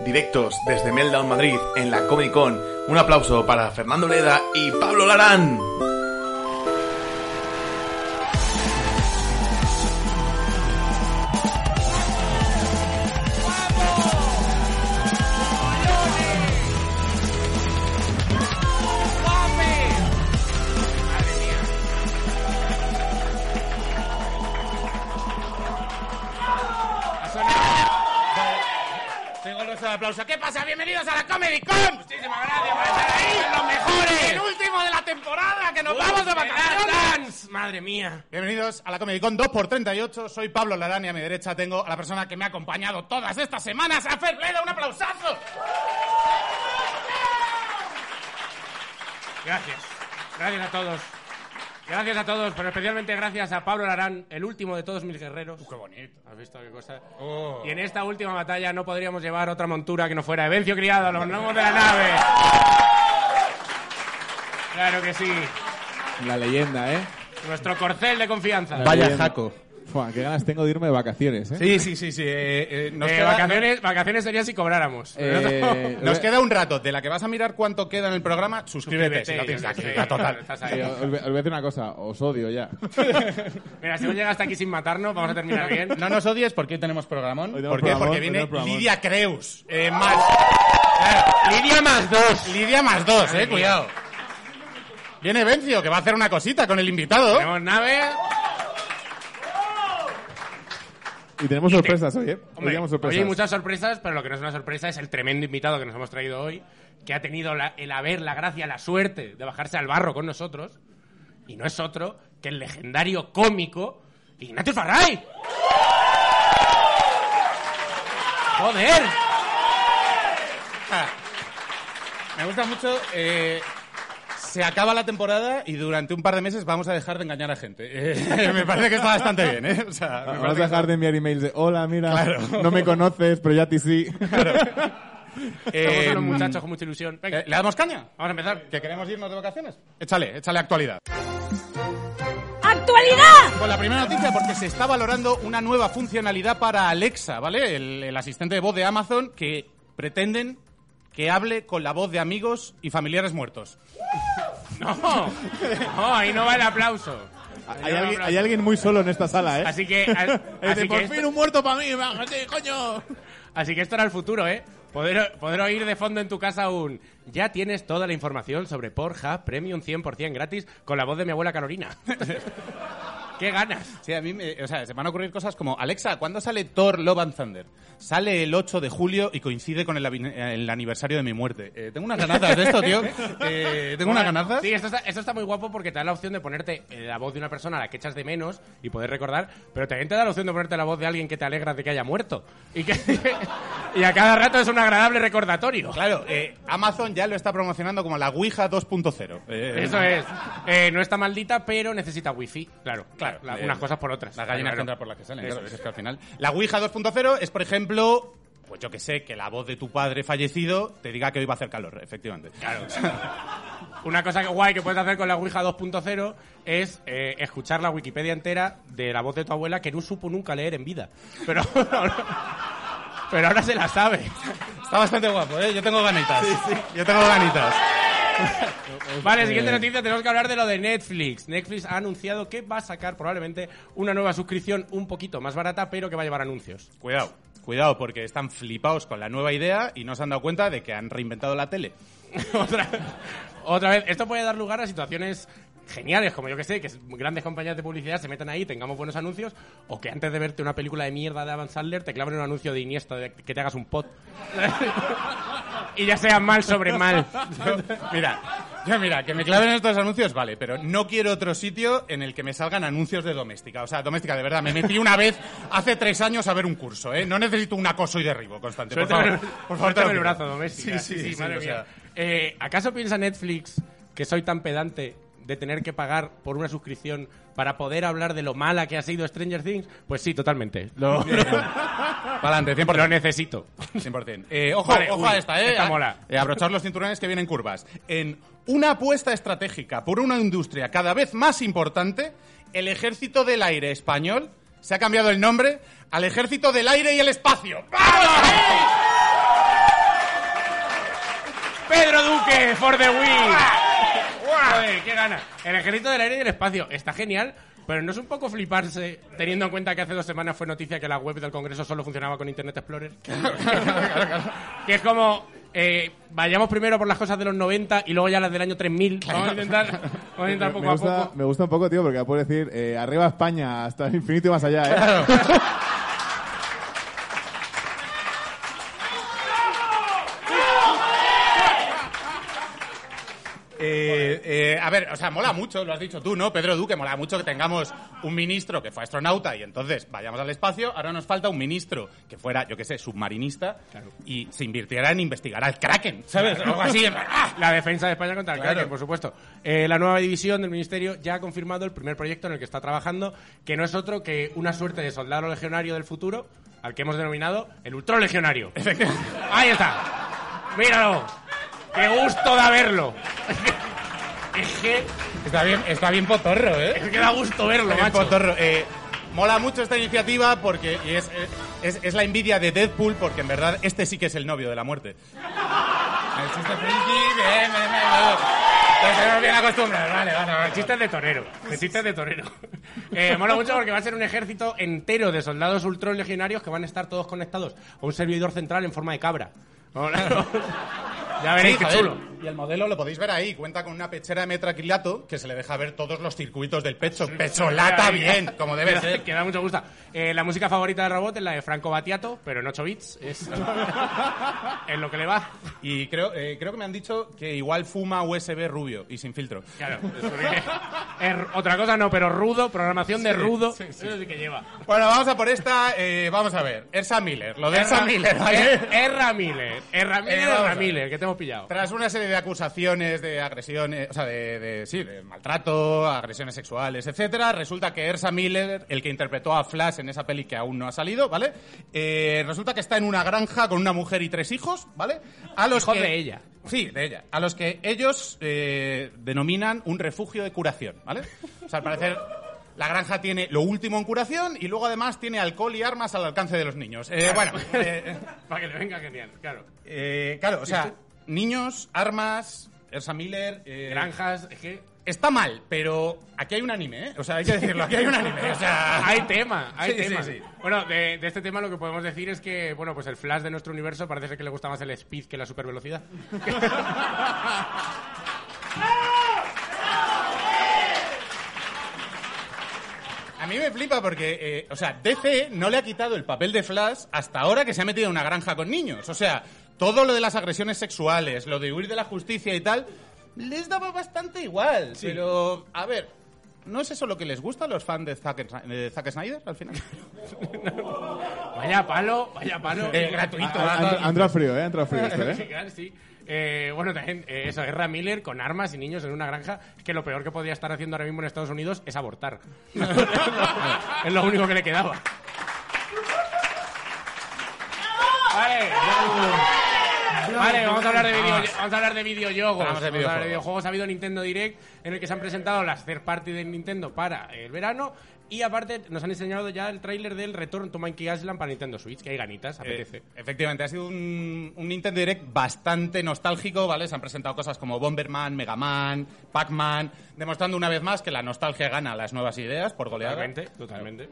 Directos desde Meltdown Madrid en la Comic Con. Un aplauso para Fernando Leda y Pablo Larán. A la Comedy Con 2x38. Soy Pablo Larán y a mi derecha tengo a la persona que me ha acompañado todas estas semanas, a Fer Bleda. ¡Un aplausazo! Gracias. Gracias a todos. Gracias a todos, pero especialmente gracias a Pablo Larán, el último de todos mis guerreros. ¡Qué bonito! ¿Has visto qué cosa? Oh. Y en esta última batalla no podríamos llevar otra montura que no fuera Evencio Criado, los gnomos de la nave. Claro que sí. La leyenda, ¿eh? Nuestro corcel de confianza. Vaya jaco. Fua, qué ganas tengo de irme de vacaciones, ¿eh? Sí, sí, sí, sí. eh, eh, nos, Eh, queda, vacaciones, vacaciones serían si cobráramos. Eh, nos queda un rato. De la que vas a mirar cuánto queda en el programa, suscríbete. si no tienes la total. estás ahí. os, voy- os voy a decir una cosa, os odio ya. Mira, si no llegas hasta aquí sin matarnos, vamos a terminar bien. No nos odies porque hoy tenemos programón. Hoy tenemos ¿Por qué? programón, Porque viene. Lidia Creus. eh, más. Claro, Lidia más dos. Lidia más dos, eh, mía. cuidado. Viene Vencio, que va a hacer una cosita con el invitado. Tenemos nave. Y tenemos sorpresas hoy, ¿eh? Hoy Hombre, tenemos hoy sorpresas. hay muchas sorpresas, pero lo que no es una sorpresa es el tremendo invitado que nos hemos traído hoy, que ha tenido la- el haber, la gracia, la suerte de bajarse al barro con nosotros. Y no es otro que el legendario cómico Ignacio Farray. ¡Joder! Ah, Me gusta mucho. eh, se acaba la temporada y durante un par de meses vamos a dejar de engañar a gente. Eh, me parece que está bastante bien, ¿eh? O sea, me Vamos a parece que dejar de enviar emails de hola, mira, Claro. no me conoces, pero ya a ti sí. Eh, Somos unos muchachos con mucha ilusión. Venga, eh, ¿Le damos caña? vamos a empezar. ¿Que queremos irnos de vacaciones? Échale, échale actualidad. ¡Actualidad! Con la primera noticia, porque se está valorando una nueva funcionalidad para Alexa, ¿vale? El, el asistente de voz de Amazon que pretenden que hable con la voz de amigos y familiares muertos. No, no, ahí no va el aplauso. Hay, alguien, hay alguien muy solo en esta sala, ¿eh? Así que, a- Es de, así por que fin un muerto para mí, bájate, coño. Así que esto era el futuro, ¿eh? Poder, poder oír de fondo en tu casa un... Ya tienes toda la información sobre Porja Premium 100% gratis con la voz de mi abuela Carolina. ¡Qué ganas! Sí, a mí me, o sea, se van a ocurrir cosas como, Alexa, ¿cuándo sale Thor Love and Thunder? Sale el 8 de julio y coincide con el, el aniversario de mi muerte. Eh, tengo unas ganazas de esto, tío. Eh, tengo unas ganazas. Sí, esto está, esto está muy guapo porque te da la opción de ponerte eh, la voz de una persona a la que echas de menos y poder recordar, pero también te da la opción de ponerte la voz de alguien que te alegra de que haya muerto. Y, que, y a cada rato es un agradable recordatorio. Claro, eh, Amazon ya lo está promocionando como la Ouija 2.0. Eh, Eso es. Eh, no está maldita, pero necesita wifi. Claro, Claro, la- eh, unas cosas por otras. Las gallinas Claro. entran por las que salen, claro, es. que al final. La Ouija 2.0 es, por ejemplo, pues yo que sé, que la voz de tu padre fallecido te diga que hoy va a hacer calor, efectivamente. Claro. Una cosa que- guay que puedes hacer con la Ouija 2.0 es eh, escuchar la Wikipedia entera de la voz de tu abuela que no supo nunca leer en vida. Pero, pero ahora se la sabe. Está bastante guapo, ¿eh? Yo tengo ganitas. Yo tengo ganitas. Vale, siguiente noticia, tenemos que hablar de lo de Netflix. Netflix ha anunciado que va a sacar probablemente una nueva suscripción un poquito más barata, pero que va a llevar anuncios. Cuidado, cuidado, porque están flipados con la nueva idea y no se han dado cuenta de que han reinventado la tele. otra, otra vez, esto puede dar lugar a situaciones geniales, como yo que sé, que grandes compañías de publicidad se metan ahí, tengamos buenos anuncios, o que antes de verte una película de mierda de Adam Sandler te claven un anuncio de Iniesta de que te hagas un pot. y ya sea mal sobre mal. Mira, yo mira, que me claven estos anuncios, vale, pero no quiero otro sitio en el que me salgan anuncios de doméstica. O sea, doméstica, de verdad, me metí una vez hace tres años a ver un curso, ¿eh? No necesito un acoso y derribo constante. Por favor, por favor, el brazo doméstica. Sí, sí, sí, madre o sea, mía. Eh, ¿Acaso piensa Netflix que soy tan pedante de tener que pagar por una suscripción para poder hablar de lo mala que ha sido Stranger Things? Pues sí, totalmente. Lo, Para adelante, 100%. lo necesito. 100%. Eh, ojo, Vale, ojo uy, a esta, ¿eh? esta mola. eh, abrochaos los cinturones que vienen curvas. En una apuesta estratégica por una industria cada vez más importante, el Ejército del Aire Español se ha cambiado el nombre al Ejército del Aire y el Espacio. ¡Vamos! ¡Tanque for the win! Joder, qué gana. El ejército del aire y del espacio. Está genial, pero no es un poco fliparse teniendo en cuenta que hace dos semanas fue noticia que la web del Congreso solo funcionaba con Internet Explorer. que es como, eh, vayamos primero por las cosas de los 90 y luego ya las del año 3000. Vamos a intentar, vamos a intentar poco me, a gusta, poco. me gusta un poco, tío, porque puedo decir eh, arriba España hasta el infinito y más allá, ¿eh? Eh, eh, a ver, o sea, mola mucho, lo has dicho tú, ¿no? Pedro Duque, mola mucho que tengamos un ministro que fue astronauta y entonces vayamos al espacio. Ahora nos falta un ministro que fuera, yo qué sé, submarinista y se invirtiera en investigar al Kraken, ¿sabes? Algo así. ¡ah! La defensa de España contra el Claro. Kraken, por supuesto. Eh, la nueva división del Ministerio ya ha confirmado el primer proyecto en el que está trabajando, que no es otro que una suerte de soldado legionario del futuro, al que hemos denominado el Ultron Legionario. Ahí está. Míralo. Qué gusto da verlo. Es que, Está bien, está bien potorro, ¿eh? es que da gusto verlo, Está bien macho. potorro. Eh, mola mucho esta iniciativa porque y es, es, es la envidia de Deadpool porque en verdad este sí que es el novio de la muerte. El chiste friki, bien, bien, bien. Entonces, bien acostumbrados, vale, vale, vale. Chistes de torero. Chistes de torero. Eh, mola mucho porque va a ser un ejército entero de soldados ultron legionarios que van a estar todos conectados a un servidor central en forma de cabra. Mola. ya veréis qué chulo. Y el modelo lo podéis ver ahí. Cuenta con una pechera de metraquilato que se le deja ver todos los circuitos del pecho. Pecholata bien, como debe ser. Que da mucho gusto. Eh, la música favorita de Robot es la de Franco Battiato, pero en 8 bits. Es, es lo que le va. Y creo, eh, creo que me han dicho que igual fuma USB rubio y sin filtro. Claro. es es otra cosa no, pero rudo, programación de rudo. Eso sí que lleva. Bueno, vamos a por esta. eh, vamos a ver. Ersa Miller. Lo de Ersa Erra- Miller. Er- Erra Miller. Erra Miller, Erra. Miller, que te hemos pillado. Tras una serie de acusaciones de agresiones, o sea, de, de- sí, de maltrato, agresiones sexuales, etcétera, resulta que Ersa Miller, el que interpretó a Flash en esa peli que aún no ha salido, ¿vale? Eh, resulta que está en una granja con una mujer y tres hijos, ¿vale? A los Hijos que- de ella. Sí, de ella. A los que ellos eh, denominan un refugio de curación, ¿vale? O sea, al parecer la granja tiene lo último en curación y luego además tiene alcohol y armas al alcance de los niños. Eh, bueno, eh, Para que le venga genial, claro. eh, claro, o sea, niños, armas, Ersa Miller. eh, Granjas, es que Está mal, pero aquí hay un anime, ¿eh? O sea, hay que decirlo, aquí hay un anime. O sea, hay tema, hay Sí, sí, tema. sí. Bueno, de, de este tema lo que podemos decir es que, bueno, pues el flash de nuestro universo parece ser que le gusta más el speed que la supervelocidad. A mí me flipa porque, eh, o sea, DC no le ha quitado el papel de Flash hasta ahora que se ha metido en una granja con niños. O sea, todo lo de las agresiones sexuales, lo de huir de la justicia y tal, les daba bastante igual. Pero, a ver, ¿no es eso lo que les gusta a los fans de Zack, de Zack Snyder al final? Vaya palo, vaya palo. Eh, gratuito. Ha, ha- ha entrado frío, ¿eh? Entrado frío esto, Sí, ¿eh? claro, sí. Eh, bueno, también eh, eso, Guerra Miller con armas y niños en una granja. Es que lo peor que podía estar haciendo ahora mismo en Estados Unidos es abortar. es lo único que le quedaba. Vale. Vale, vamos a hablar de video, vamos a hablar de videojuegos. Vamos a hablar de videojuegos. videojuegos. Ha habido Nintendo Direct en el que se han presentado las third party de Nintendo para el verano y aparte nos han enseñado ya el tráiler del Return to Monkey Island para Nintendo Switch, que hay ganitas, apetece. Eh, efectivamente, ha sido un, un Nintendo Direct bastante nostálgico, ¿vale? Se han presentado cosas como Bomberman, Mega Man, Pac-Man, demostrando una vez más que la nostalgia gana las nuevas ideas por goleada. Totalmente, totalmente.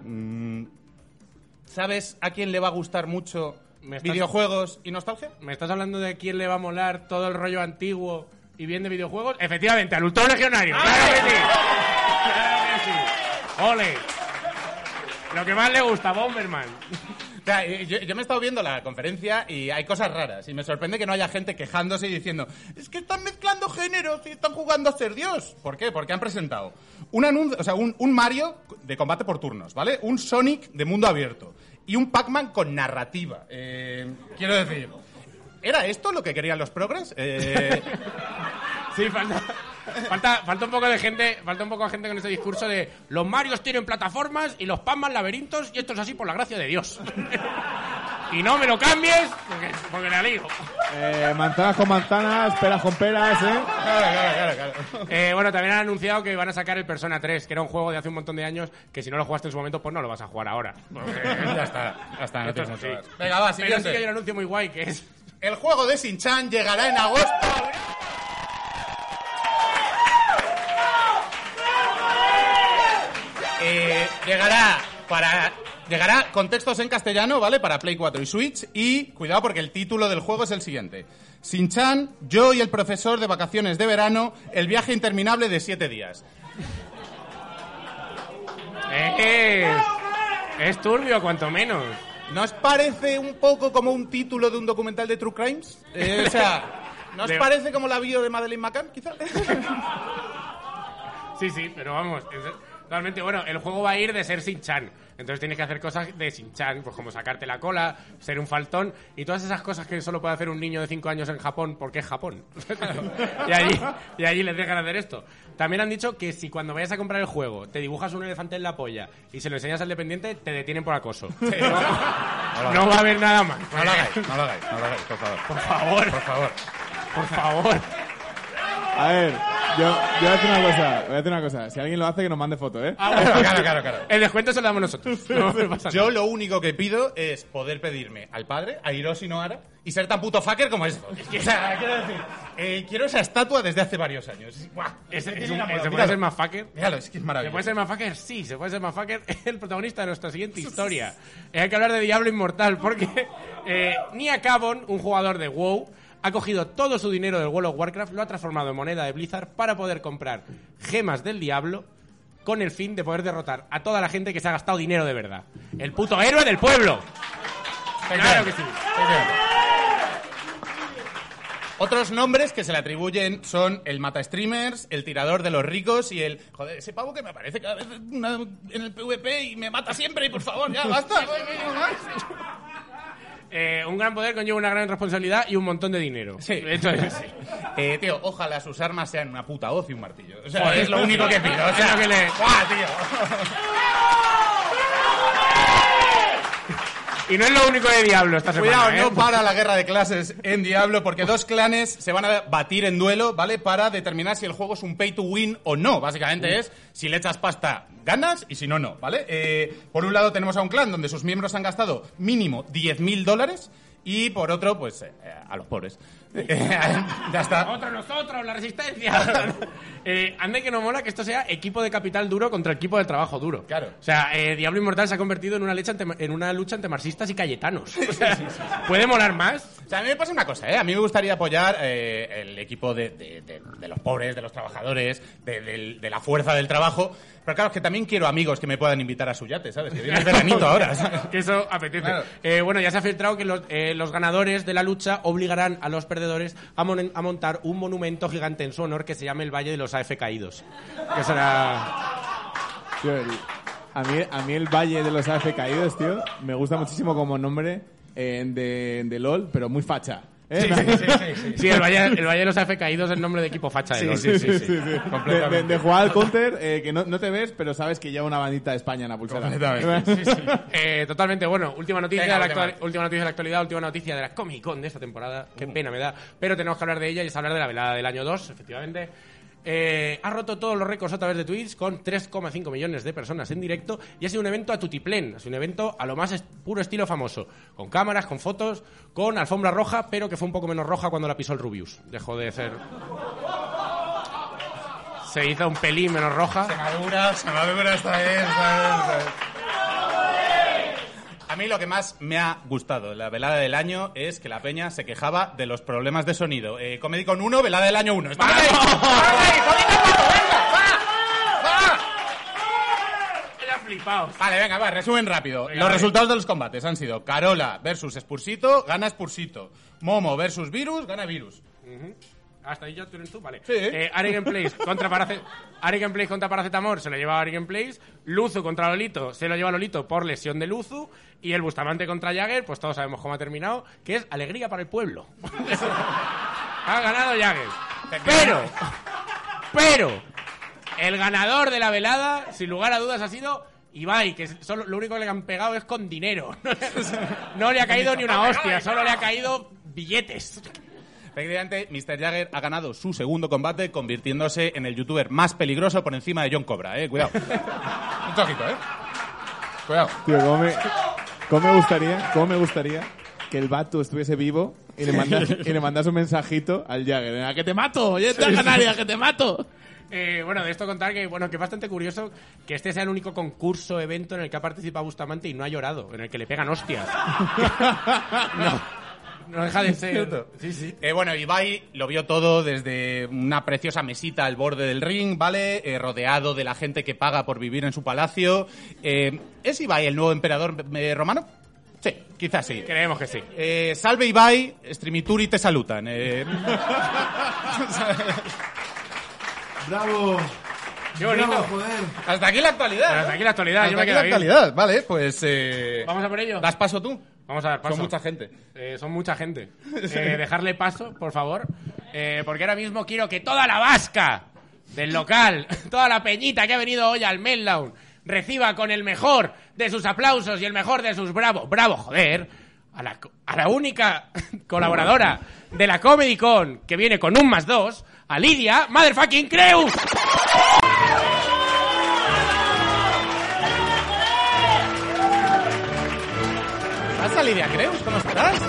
¿Sabes a quién le va a gustar mucho Me estás- videojuegos y nostalgia? ¿Me estás hablando de quién le va a molar todo el rollo antiguo y bien de videojuegos? Efectivamente, al Ultron Legionario. ¡Claro que sí! ¡Claro que sí! ¡Ole! Lo que más le gusta, Bomberman. O sea, eh, yo, yo me he estado viendo la conferencia y hay cosas raras. Y me sorprende que no haya gente quejándose y diciendo es que están mezclando géneros y están jugando a ser Dios. ¿Por qué? Porque han presentado un anuncio, o sea, un, un Mario de combate por turnos, ¿vale? Un Sonic de mundo abierto y un Pac-Man con narrativa. Eh, quiero decir, ¿era esto lo que querían los progres? Eh, Sí, falta, falta, falta un poco de gente, falta un poco de gente con ese discurso de los Marios tienen plataformas y los Pac-Man laberintos y esto es así por la gracia de Dios. y no me lo cambies porque, porque la lío. Eh, manzanas con manzanas, peras con peras, ¿eh? claro, claro, claro, claro. Eh, bueno, también han anunciado que van a sacar el Persona 3, que era un juego de hace un montón de años que si no lo jugaste en su momento, pues no lo vas a jugar ahora. ya está, ya está, no. Venga, va, Pero sí siguiente. que hay un anuncio muy guay que es... El juego de Shin-Chan llegará en agosto. Llegará para llegará con textos en castellano, ¿vale? Para Play 4 y Switch y cuidado porque el título del juego es el siguiente. Sin-chan, yo y el profesor de vacaciones de verano, el viaje interminable de siete días. Eh, es turbio, cuanto menos. ¿No os parece un poco como un título de un documental de True Crimes? Eh, o sea, ¿no os De- parece como la bio de Madeleine McCann, quizá? Sí, sí, pero vamos. es- realmente, bueno, el juego va a ir de ser Sin-Chan. Entonces tienes que hacer cosas de Sin-Chan, pues como sacarte la cola, ser un faltón y todas esas cosas que solo puede hacer un niño de 5 años en Japón porque es Japón. y, allí, y allí les dejan hacer esto. También han dicho que si cuando vayas a comprar el juego te dibujas un elefante en la polla y se lo enseñas al dependiente, te detienen por acoso. No, no va a haber nada más. No lo hagáis, no lo hagáis, no lo hagáis, por favor. Por favor, Por favor. por favor. A ver, yo, yo voy a decir una cosa. Voy a decir una cosa. Si alguien lo hace, que nos mande foto, ¿eh? Ah, bueno, Claro, claro, claro. El descuento se lo damos nosotros. No pasa Yo nada. lo único que pido es poder pedirme al padre, a Hiroshi Nohara, y ser tan puto fucker como esto. O sea, quiero decir, eh, quiero esa estatua desde hace varios años. Buah, Ese- es tiene. ¿Se puede Míralo. ser más fucker? Míralo, es que es ¿Se maravilloso. puede ser más fucker? Sí, se puede ser más fucker. El protagonista de nuestra siguiente historia. Eh, Hay que hablar de Diablo Inmortal porque eh, Nia Cabon, un jugador de WoW, ha cogido todo su dinero del World of Warcraft, lo ha transformado en moneda de Blizzard para poder comprar gemas del Diablo con el fin de poder derrotar a toda la gente que se ha gastado dinero de verdad. El puto héroe del pueblo. Claro que sí. Otros nombres que se le atribuyen son el mata streamers, el tirador de los ricos y el joder, ese pavo que me aparece cada vez en el PvP y me mata siempre y por favor, ya basta. no hay vídeo más. Eh, un gran poder conlleva una gran responsabilidad y un montón de dinero. Sí. Eso es, sí. Eh, tío, ojalá sus armas sean una puta hoz y un martillo. O sea, Joder, es lo único que pido. O es sea, lo que le- ¡buah, tío! Y no es lo único de Diablo esta semana. Cuidado, ¿eh? no para la guerra de clases en Diablo, porque dos clanes se van a batir en duelo, ¿vale? Para determinar si el juego es un pay to win o no. Básicamente es, si le echas pasta, ganas, y si no, no, ¿vale? Eh, por un lado tenemos a un clan donde sus miembros han gastado mínimo 10.000 dólares, y por otro, pues, eh, a los pobres. ya está. Otro nosotros, la resistencia. eh, anda que no mola que esto sea equipo de capital duro contra equipo de trabajo duro. Claro. O sea, eh, Diablo Inmortal se ha convertido en una, lucha ante, en una lucha entre marxistas y cayetanos. O sea, ¿Puede molar más? O sea, a mí me pasa una cosa, ¿eh? A mí me gustaría apoyar eh, el equipo de, de- de- de los pobres, de los trabajadores, de, la fuerza del trabajo. Pero claro, es que también quiero amigos que me puedan invitar a su yate, ¿sabes? Que viene el veranito ahora, ¿sabes? Que eso apetece. Claro. Eh, bueno, ya se ha filtrado que los, eh, los ganadores de la lucha obligarán a los perdedores a, mon- a montar un monumento gigante en su honor que se llame el Valle de los AF Caídos. Que será... A mí el Valle de los AF Caídos, tío, me gusta muchísimo como nombre eh, de, de LOL, pero muy facha. ¿Eh? Sí, el Valle, el Valle de los AF Caídos es el nombre de equipo facha. Sí, sí, sí. De, de- de jugar al counter, eh, que no, no te ves, pero sabes que lleva una bandita de España en la pulsera. Eh, totalmente, bueno, última noticia, Venga, de la última. actual- última noticia de la actualidad, última noticia de la Comic Con de esta temporada. Qué pena me da, pero tenemos que hablar de ella y es hablar de la velada del año 2, efectivamente. Eh, ha roto todos los récords a través de Twitch con 3,5 millones de personas en directo y ha sido un evento a tutiplén, es un evento a lo más est- puro estilo famoso, con cámaras, con fotos, con alfombra roja, pero que fue un poco menos roja cuando la pisó el Rubius. Dejó de ser... Se hizo un pelín menos roja. Se madura, se madura vez. A mí lo que más me ha gustado de la velada del año es que la peña se quejaba de los problemas de sonido. Eh, Comedy con 1, velada del año 1. ¡Estamos. Vale, venga, va, resumen rápido. Venga, los resultados de los combates han sido Carola versus Spursito, gana Spursito. Momo versus Virus, gana Virus. Hasta ahí ya tú tú, vale. Sí. Eh, Ari Gameplays contra Parace... Ari Gameplays contra Paracetamor se lo lleva Ari Gameplays. Luzu contra Lolito se lo lleva Lolito por lesión de Luzu. Y el Bustamante contra Jagger, pues todos sabemos cómo ha terminado, que es alegría para el pueblo. ha ganado Jagger. Pero, pero, el ganador de la velada, sin lugar a dudas, ha sido Ibai, que solo, lo único que le han pegado es con dinero. No le ha caído ni una hostia, solo le ha caído billetes. Efectivamente, Mr. Jagger ha ganado su segundo combate, convirtiéndose en el youtuber más peligroso por encima de John Cobra, eh. Cuidado. Un eh. Cuidado. Tío, ¿cómo me, cómo me gustaría, cómo me gustaría que el vato estuviese vivo y le mandas, y le mandas un mensajito al Jagger. "A que te mato! ¡Oye, esta canaria, que te mato! Eh, bueno, de esto contar que, bueno, que es bastante curioso que este sea el único concurso, evento en el que ha participado Bustamante y no ha llorado, en el que le pegan hostias. no, no deja de ser. cierto. Sí, sí. Eh, bueno, Ibai lo vio todo desde una preciosa mesita al borde del ring, ¿vale? Eh, rodeado de la gente que paga por vivir en su palacio. Eh, ¿Es Ibai el nuevo emperador eh, romano? Sí, quizás sí. Creemos que sí. Eh, salve Ibai, Streamituri te salutan. Eh, ¡Bravo! Qué bonito. ¡Bravo, joder! hasta aquí la actualidad. Hasta aquí la actualidad, Hasta yo me aquí quedo la actualidad, vale, pues... Eh, ¿Vamos a por ello? ¿Das paso tú? Vamos a dar paso. Son mucha gente. Eh, son mucha gente. Eh, dejarle paso, por favor. Eh, porque ahora mismo quiero que toda la vasca del local, toda la peñita que ha venido hoy al Meltdown, reciba con el mejor de sus aplausos y el mejor de sus bravo, bravo, joder, a la, a la única colaboradora de la Comedy Con que viene con un más dos, a Lidia Motherfucking Creus. ¿Pasa, Lidia Creus? ¿Cómo estás?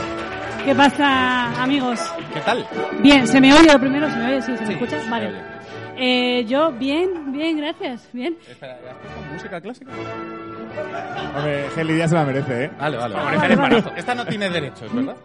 ¿Qué pasa, amigos? ¿Qué tal? Bien, ¿se me oye lo primero? ¿Se me oye? Sí, ¿se me Sí, escucha? se vale. oye. Eh, yo, bien, bien, gracias, bien. Espera, ¿has puesto música clásica? Hombre, Geli ya se la merece, ¿eh? Vale, vale. Favorece el embarazo. Esta no tiene derechos, ¿verdad?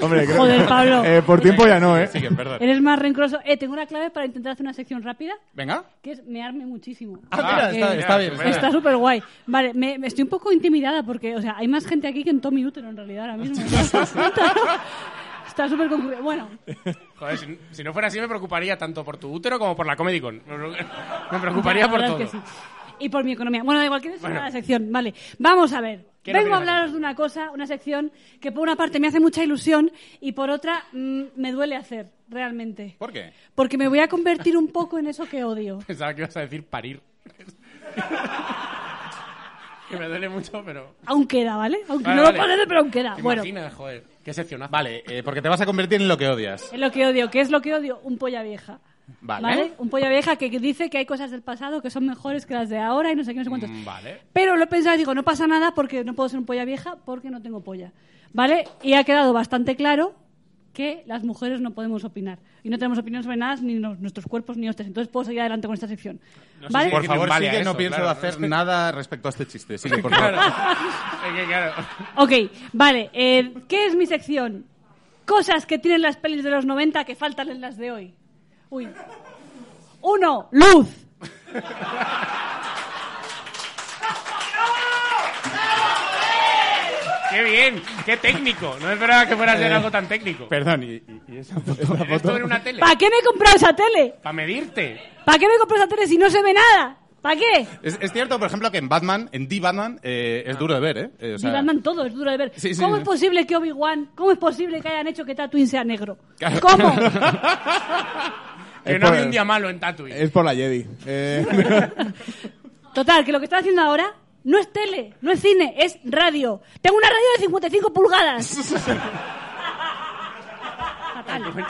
Hombre, creo Joder, Pablo. Eh, por tiempo ya no, ¿eh? Sigue, perdón. Eres más rencoroso. Eh, tengo una clave para intentar hacer una sección rápida, Venga. que es mearme muchísimo. Ah, mira, Eh, está, está bien. súper. Está súper guay. Vale, me, me estoy un poco intimidada porque, o sea, hay más gente aquí que en Tommy Útero en realidad ahora mismo. Está súper concurrido. Bueno, Joder, si, si no fuera así me preocuparía tanto por tu útero como por la Comedy Con. Me preocuparía por todo. es que sí. Y por mi economía. Bueno, da igual, ¿quieres Bueno. la sección? Vale, vamos a ver. ¿Qué es lo Vengo a que hablaros de una cosa, una sección que por una parte me hace mucha ilusión y por otra mm, me duele hacer, realmente. ¿Por qué? Porque me voy a convertir un poco en eso que odio. Pensaba que ibas a decir parir. que me duele mucho, pero... Aún queda, ¿vale? Aunque Vale, no vale. lo parece, pero aún queda. ¿Te Bueno, imaginas, joder? Qué seccionazo. Vale, eh, porque te vas a convertir en lo que odias. es lo que odio. ¿Qué es lo que odio? Un polla vieja. Vale. Un polla vieja que que dice que hay cosas del pasado que son mejores que las de ahora y no sé qué, no sé cuántos. Mm, Vale. Pero lo he pensado y digo, no pasa nada porque no puedo ser un polla vieja porque no tengo polla. ¿Vale? Y ha quedado bastante claro que las mujeres no podemos opinar. Y no tenemos opinión sobre nada, ni nos- nuestros cuerpos, ni hostias. Entonces puedo seguir adelante con esta sección. No ¿Vale? Por favor, sigue, eso, no pienso claro, hacer ¿no? nada respecto a este chiste. Sigue, por favor. Ok, vale. eh, ¿Qué es mi sección? Cosas que tienen las pelis de los 90 que faltan en las de hoy. Uy. Uno, luz. ¡Qué bien! ¡Qué técnico! No esperaba que fuera a ser algo tan técnico. Perdón, ¿y, y- y esa foto? Esto en una tele. ¿Para qué me he comprado esa tele? Para medirte. ¿Para qué me he comprado esa tele si no se ve nada? ¿Para qué? Es, es cierto, por ejemplo, que en Batman, en The Batman, eh, es duro de ver, ¿eh? Eh, o sea, Y Batman todo, es duro de ver. Sí, sí, ¿Cómo sí. es posible que Obi-Wan, cómo es posible que hayan hecho que Tatooine sea negro? Claro. ¿Cómo? Que no había un día malo en Tatooine. Es por la Jedi. Eh, Total, que lo que está haciendo ahora no es tele, no es cine, es radio. Tengo una radio de 55 pulgadas. Fatal.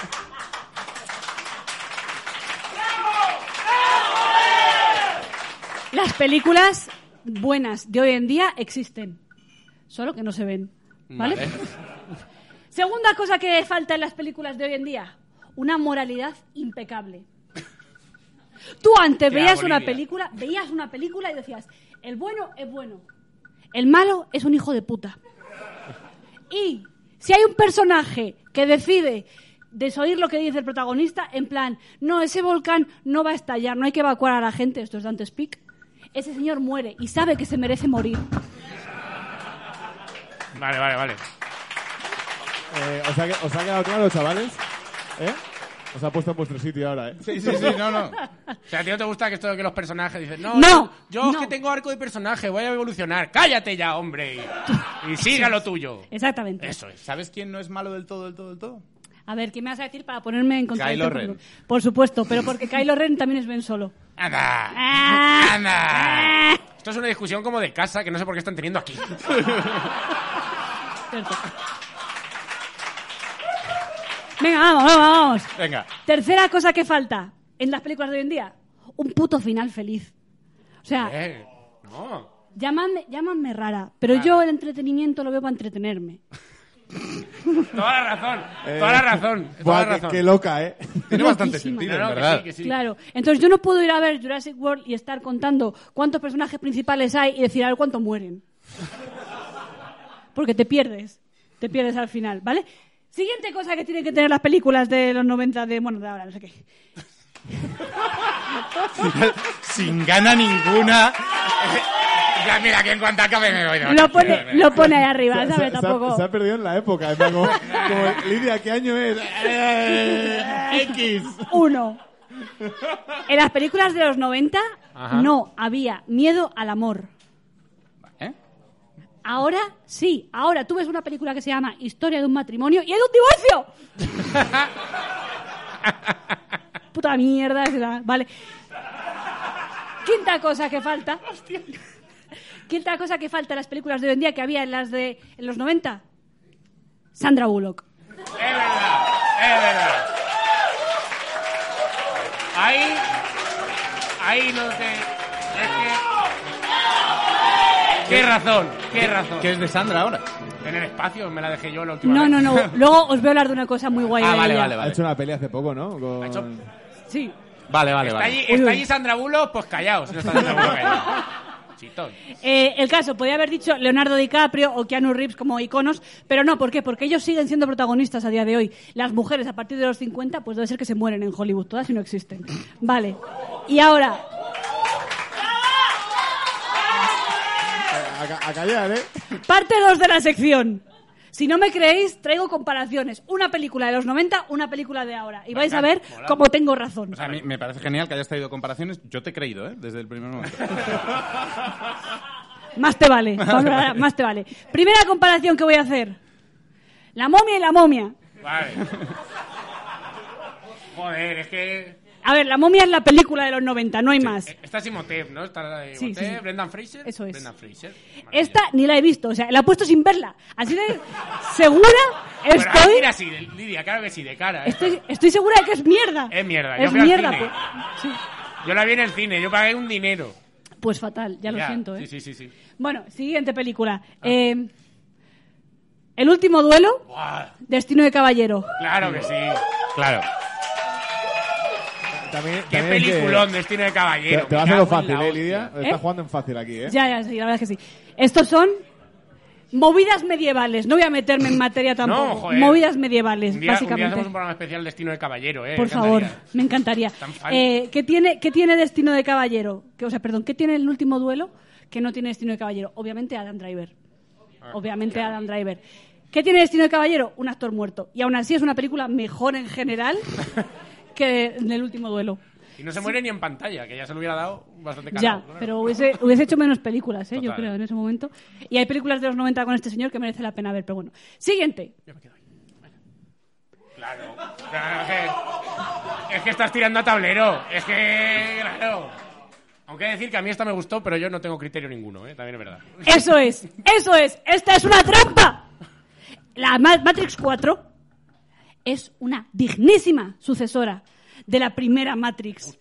Las películas buenas de hoy en día existen, solo que no se ven. ¿Vale? Vale. Segunda cosa que falta en las películas de hoy en día, una moralidad impecable. Tú antes Qué veías una película, veías una película y decías, el bueno es bueno, el malo es un hijo de puta. Y si hay un personaje que decide desoír lo que dice el protagonista, en plan, no, ese volcán no va a estallar, no hay que evacuar a la gente, esto es Dante Speak, ese señor muere y sabe que se merece morir. Vale, vale, vale. eh, ¿os, ha, ¿Os ha quedado claro, chavales? ¿Eh? Os ha puesto en vuestro sitio ahora, ¿eh? Sí, sí, sí, no, no. O sea, ¿a ti no te gusta que esto de que los personajes dicen, no, No, yo es no. que tengo arco de personaje, voy a evolucionar. Cállate ya, hombre. Y, y siga lo tuyo. Exactamente. Eso es. ¿Sabes quién no es malo del todo, del todo, del todo? A ver, ¿qué me vas a decir para ponerme en contacto? Kylo Ren. Por supuesto, pero porque Kylo Ren también es Ben Solo. ¡Anda! Ah. ¡Anda! Esto es una discusión como de casa que no sé por qué están teniendo aquí. Cierto. Venga, vamos, vamos, vamos. Venga. Tercera cosa que falta en las películas de hoy en día. Un puto final feliz. O sea, Eh, no. llámame, llámame rara, pero yo el entretenimiento lo veo para entretenerme. Toda la razón, Eh, toda la razón, toda la qué- razón. qué loca, ¿eh? Tiene bastante sentido, No, no, en que verdad. sí, que sí. Claro. Entonces yo no puedo ir a ver Jurassic World y estar contando cuántos personajes principales hay y decir a ver cuánto mueren. Porque te pierdes. Te pierdes al final, ¿vale? Siguiente cosa que tienen que tener las películas de los 90 de, bueno, de ahora, no sé qué. Sin gana ninguna. Ya, mira, que en cuanto acabe me voy. Lo pone, lo pone ahí arriba, ¿sabes? se- se ha, Tampoco. se ha perdido en la época. Como, como, Lidia, ¿qué año es? Eh, X. Uno. En las películas de los 90 Ajá. no había miedo al amor. Ahora sí, ahora tú ves una película que se llama Historia de un matrimonio y es un divorcio. Puta mierda, será. Vale. Quinta cosa que falta. Quinta cosa que falta en las películas de hoy en día que había en las de en los 90. Sandra Bullock. Es verdad, es verdad. Ahí, ahí no te... Qué razón, qué razón. ¿Qué es de Sandra ahora? En el espacio me la dejé yo la última No, vez. no, no. Luego os voy a hablar de una cosa muy guay. Ah, de vale, ella. vale, Ha vale. hecho una peli hace poco, ¿no? Con- Ha hecho- Sí. Vale, vale, Está vale. allí, está allí Sandra Bullock, pues callaos. No está Sandra ahí. Chitón. Eh, el caso, podía haber dicho Leonardo DiCaprio o Keanu Reeves como iconos, pero no, ¿por qué? Porque ellos siguen siendo protagonistas a día de hoy. Las mujeres a partir de los 50, pues debe ser que se mueren en Hollywood, todas y no existen. Vale. Y ahora, A, ca- a callar, ¿eh? parte 2 de la sección. Si no me creéis, traigo comparaciones. Una película de los 90, una película de ahora. Y vais a ver mola. cómo tengo razón. O sea, a mí me parece genial que hayas traído comparaciones. Yo te he creído, ¿eh? Desde el primer momento. Más te vale. Más te vale. Primera comparación que voy a hacer. La momia y la momia. Vale. Joder, es que... A ver, la momia es la película de los 90, no hay más. eh, Está Simotep, ¿no? Está Sí, Imhotep, sí. Brendan Fraser. Eso es. Brendan Fraser. Esta ni la he visto, o sea, la he puesto sin verla. Así de segura estoy. mira, sí, Lidia, claro que sí, de cara. ¿eh? Estoy, estoy segura de que es mierda. Es mierda, yo Es al mierda. cine. Pues, sí. Yo la vi en el cine, yo pagué un dinero. Pues fatal, ya lo siento, ¿eh? Sí, sí, sí. sí. Bueno, siguiente película. Eh, el último duelo, Buah, Destino de Caballero. claro que sí. Claro. También, Qué también que peliculón, Destino de Te, Caballero. te va a hacerlo fácil, ¿eh, Lidia? hostia. Estás ¿Eh? jugando en fácil aquí, ¿eh? Ya, ya, sí, la verdad es que sí. Estos son movidas medievales. No voy a meterme en materia tampoco. No, joder. movidas medievales, Un día, un día básicamente. hacemos un programa especial Destino de Caballero, ¿eh? Por Me favor, me encantaría. Eh, ¿qué, tiene, ¿Qué tiene Destino de Caballero? Que, o sea, perdón, ¿qué tiene el último duelo que no tiene Destino de Caballero? Obviamente Adam Driver. Ah, Obviamente Adam Driver. ¿Qué tiene Destino de Caballero? Un actor muerto. Y aún así es una película mejor en general que en el último duelo. Y no se muere ni en pantalla, que ya se lo hubiera dado bastante caro. ya, claro. pero hubiese, hubiese hecho menos películas, ¿eh? yo creo, en ese momento. Y hay películas de los 90 con este señor que merece la pena ver, pero bueno. Siguiente. Yo me quedo ahí. Bueno. Claro. Claro, es, que, es que estás tirando a tablero. Es que, claro. Aunque he de decir que a mí esta me gustó, pero yo no tengo criterio ninguno, ¿eh? También es verdad. Eso es, eso es. Esta es una trampa. La Ma- Matrix 4 es una dignísima sucesora de la primera Matrix.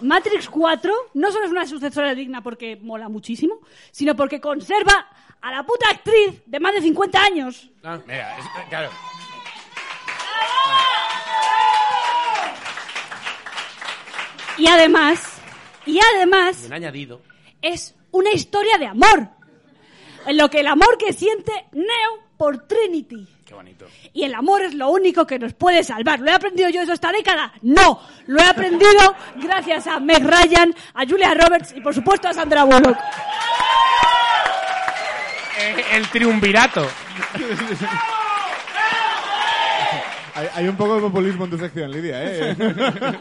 Matrix 4 no solo es una sucesora digna porque mola muchísimo, sino porque conserva a la puta actriz de más de 50 años. Ah, mira, es- claro. Y además, y además, Un añadido. es una historia de amor. En lo que el amor que siente Neo por Trinity. Qué bonito. Y el amor es lo único que nos puede salvar. ¿Lo he aprendido yo eso esta década? No. Lo he aprendido gracias a Meg Ryan, a Julia Roberts y por supuesto a Sandra Bullock. Eh, el triunvirato. Hay, hay un poco de populismo en tu sección, Lidia, ¿eh?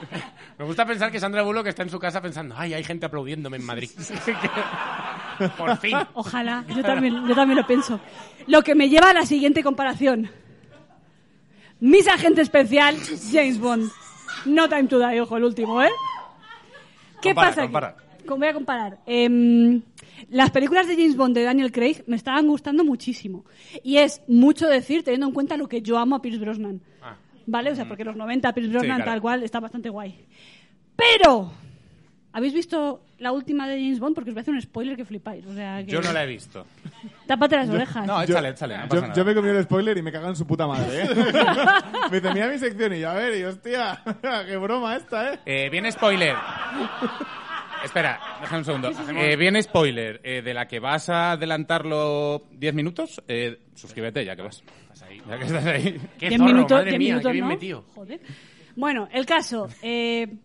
Me gusta pensar que Sandra Bullock está en su casa pensando, ay, hay gente aplaudiéndome en Madrid. Por fin. Ojalá, yo también, yo también lo pienso. Lo que me lleva a la siguiente comparación. Mis agente especial, James Bond. No Time to Die, ojo, el último, ¿eh? ¿Qué Compara, pasa aquí? compara. Com- Voy a comparar. Em, las películas de James Bond de Daniel Craig me estaban gustando muchísimo. Y es mucho decir, teniendo en cuenta lo que yo amo a Pierce Brosnan. ¿Vale? O sea, porque los 90 Pierce Brosnan claro. tal cual está bastante guay. Pero ¿Habéis visto la última de James Bond? Porque os voy a hacer un spoiler que flipáis. O sea, que... Yo no la he visto. Tápate las orejas. No, échale, échale, no pasa Yo, nada. yo me he comido el spoiler y me cago en su puta madre, ¿eh? me dice, mira mi sección y yo, a ver, y hostia, qué broma esta, ¿eh? Eh, viene spoiler. Espera, déjame un segundo. Eh, viene spoiler eh, de la que vas a adelantarlo 10 minutos. Eh, suscríbete ya que vas. Ya que estás ahí. Qué Diez zorro, minutos, madre diez mía, minutos, qué bien ¿no? metido. Joder. Bueno, el caso. Eh,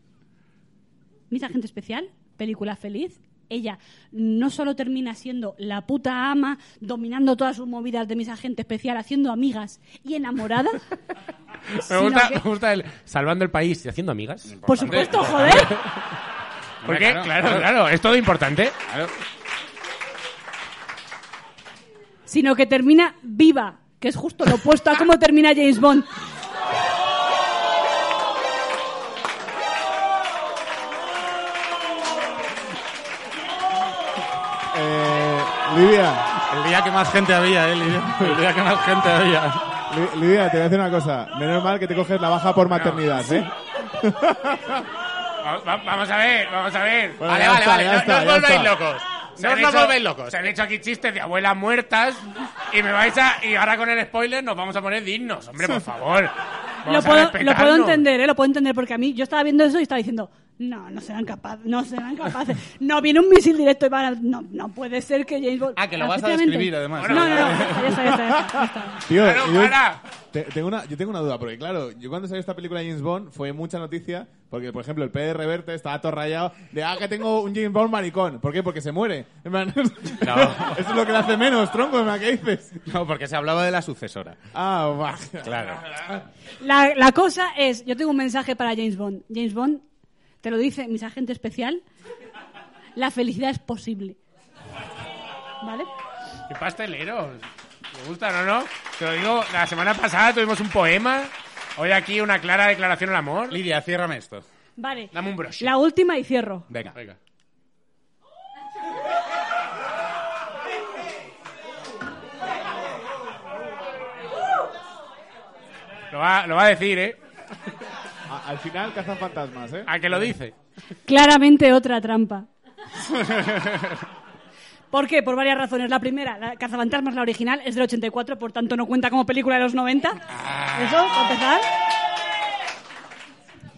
Miss Agente Especial, película feliz. Ella no solo termina siendo la puta ama, dominando todas sus movidas de Miss Agente Especial, haciendo amigas y enamorada. Me gusta, que- me gusta el salvando el país y haciendo amigas. por supuesto, joder. Porque, Claro, claro, claro. claro, es todo importante. Claro. Sino que termina viva, que es justo lo opuesto a cómo termina James Bond. Eh, Lidia, El día que más gente había, eh, Lidia. El día que más gente había. Li- Lidia, te voy a decir una cosa. Menos mal que te coges la baja por maternidad, ¿eh? Va- va- Vamos a ver, vamos a ver. Bueno, vale, vale, está, vale. No, está, no os volváis locos. No os hecho- volvéis locos. Se han hecho aquí chistes de abuelas muertas y me vais a... Y ahora con el spoiler nos vamos a poner dignos. Hombre, por favor. Lo a puedo, lo puedo entender, ¿eh? Lo puedo entender porque a mí yo estaba viendo eso y estaba diciendo, no, no serán capaces, no serán capaces. No, viene un misil directo y van a- no, no puede ser que James Bond... Ah, que lo vas a describir, además. No, no, no, ya está, ya está, ya está, ya está, ya está. Tío, Claro, yo, para. te- tengo una, yo tengo una duda, porque claro, yo cuando salió esta película de James Bond fue mucha noticia, porque por ejemplo el P de Reverte estaba todo rayado de, ah, que tengo un James Bond maricón. ¿Por qué? Porque se muere. Plan, Eso es lo que le hace menos, tronco, ¿qué dices? No, porque se hablaba de la sucesora. Ah, va. Claro. La, la cosa es, yo tengo un mensaje para James Bond. James Bond, te lo dice mi agente especial, la felicidad es posible. ¿Vale? Qué pasteleros. Me gusta, ¿no? no? Te lo digo, la semana pasada tuvimos un poema. Hoy aquí una clara declaración al amor. Lidia, ciérrame esto. Vale. Dame un broche. La última y cierro. Venga. Venga. Lo va, lo va a decir, ¿eh? Al final cazan fantasmas, ¿eh? ¿A que lo dice? Claramente otra trampa. ¿Por qué? Por varias razones. La primera, la Cazafantasmas, la original, es del 84, por tanto no cuenta como película de los 90. Eso, para empezar.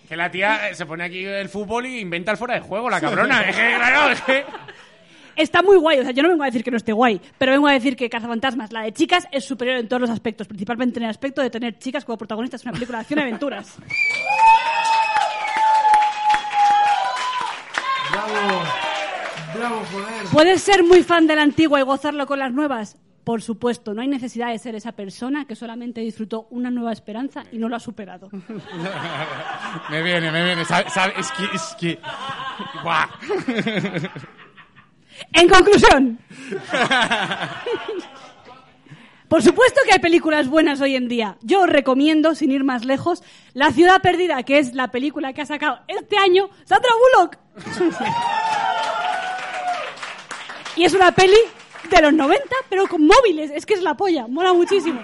Que la tía eh, se pone aquí el fútbol y inventa el fuera de juego, la cabrona. es que, claro, es que... Está muy guay, o sea, yo no vengo a decir que no esté guay, pero vengo a decir que Cazafantasmas, la de chicas, es superior en todos los aspectos, principalmente en el aspecto de tener chicas como protagonistas en una película de acción y aventuras. Bravo. Bravo, joder. ¿Puedes ser muy fan de la antigua y gozarlo con las nuevas? Por supuesto, no hay necesidad de ser esa persona que solamente disfrutó una nueva esperanza y no lo ha superado. Me viene, me viene. Sabe- sabe- es que, es que... En conclusión. Por supuesto que hay películas buenas hoy en día. Yo os recomiendo, sin ir más lejos, La ciudad perdida, que es la película que ha sacado este año Sandra Bullock. y es una peli de los 90, pero con móviles. Es que es la polla, mola muchísimo.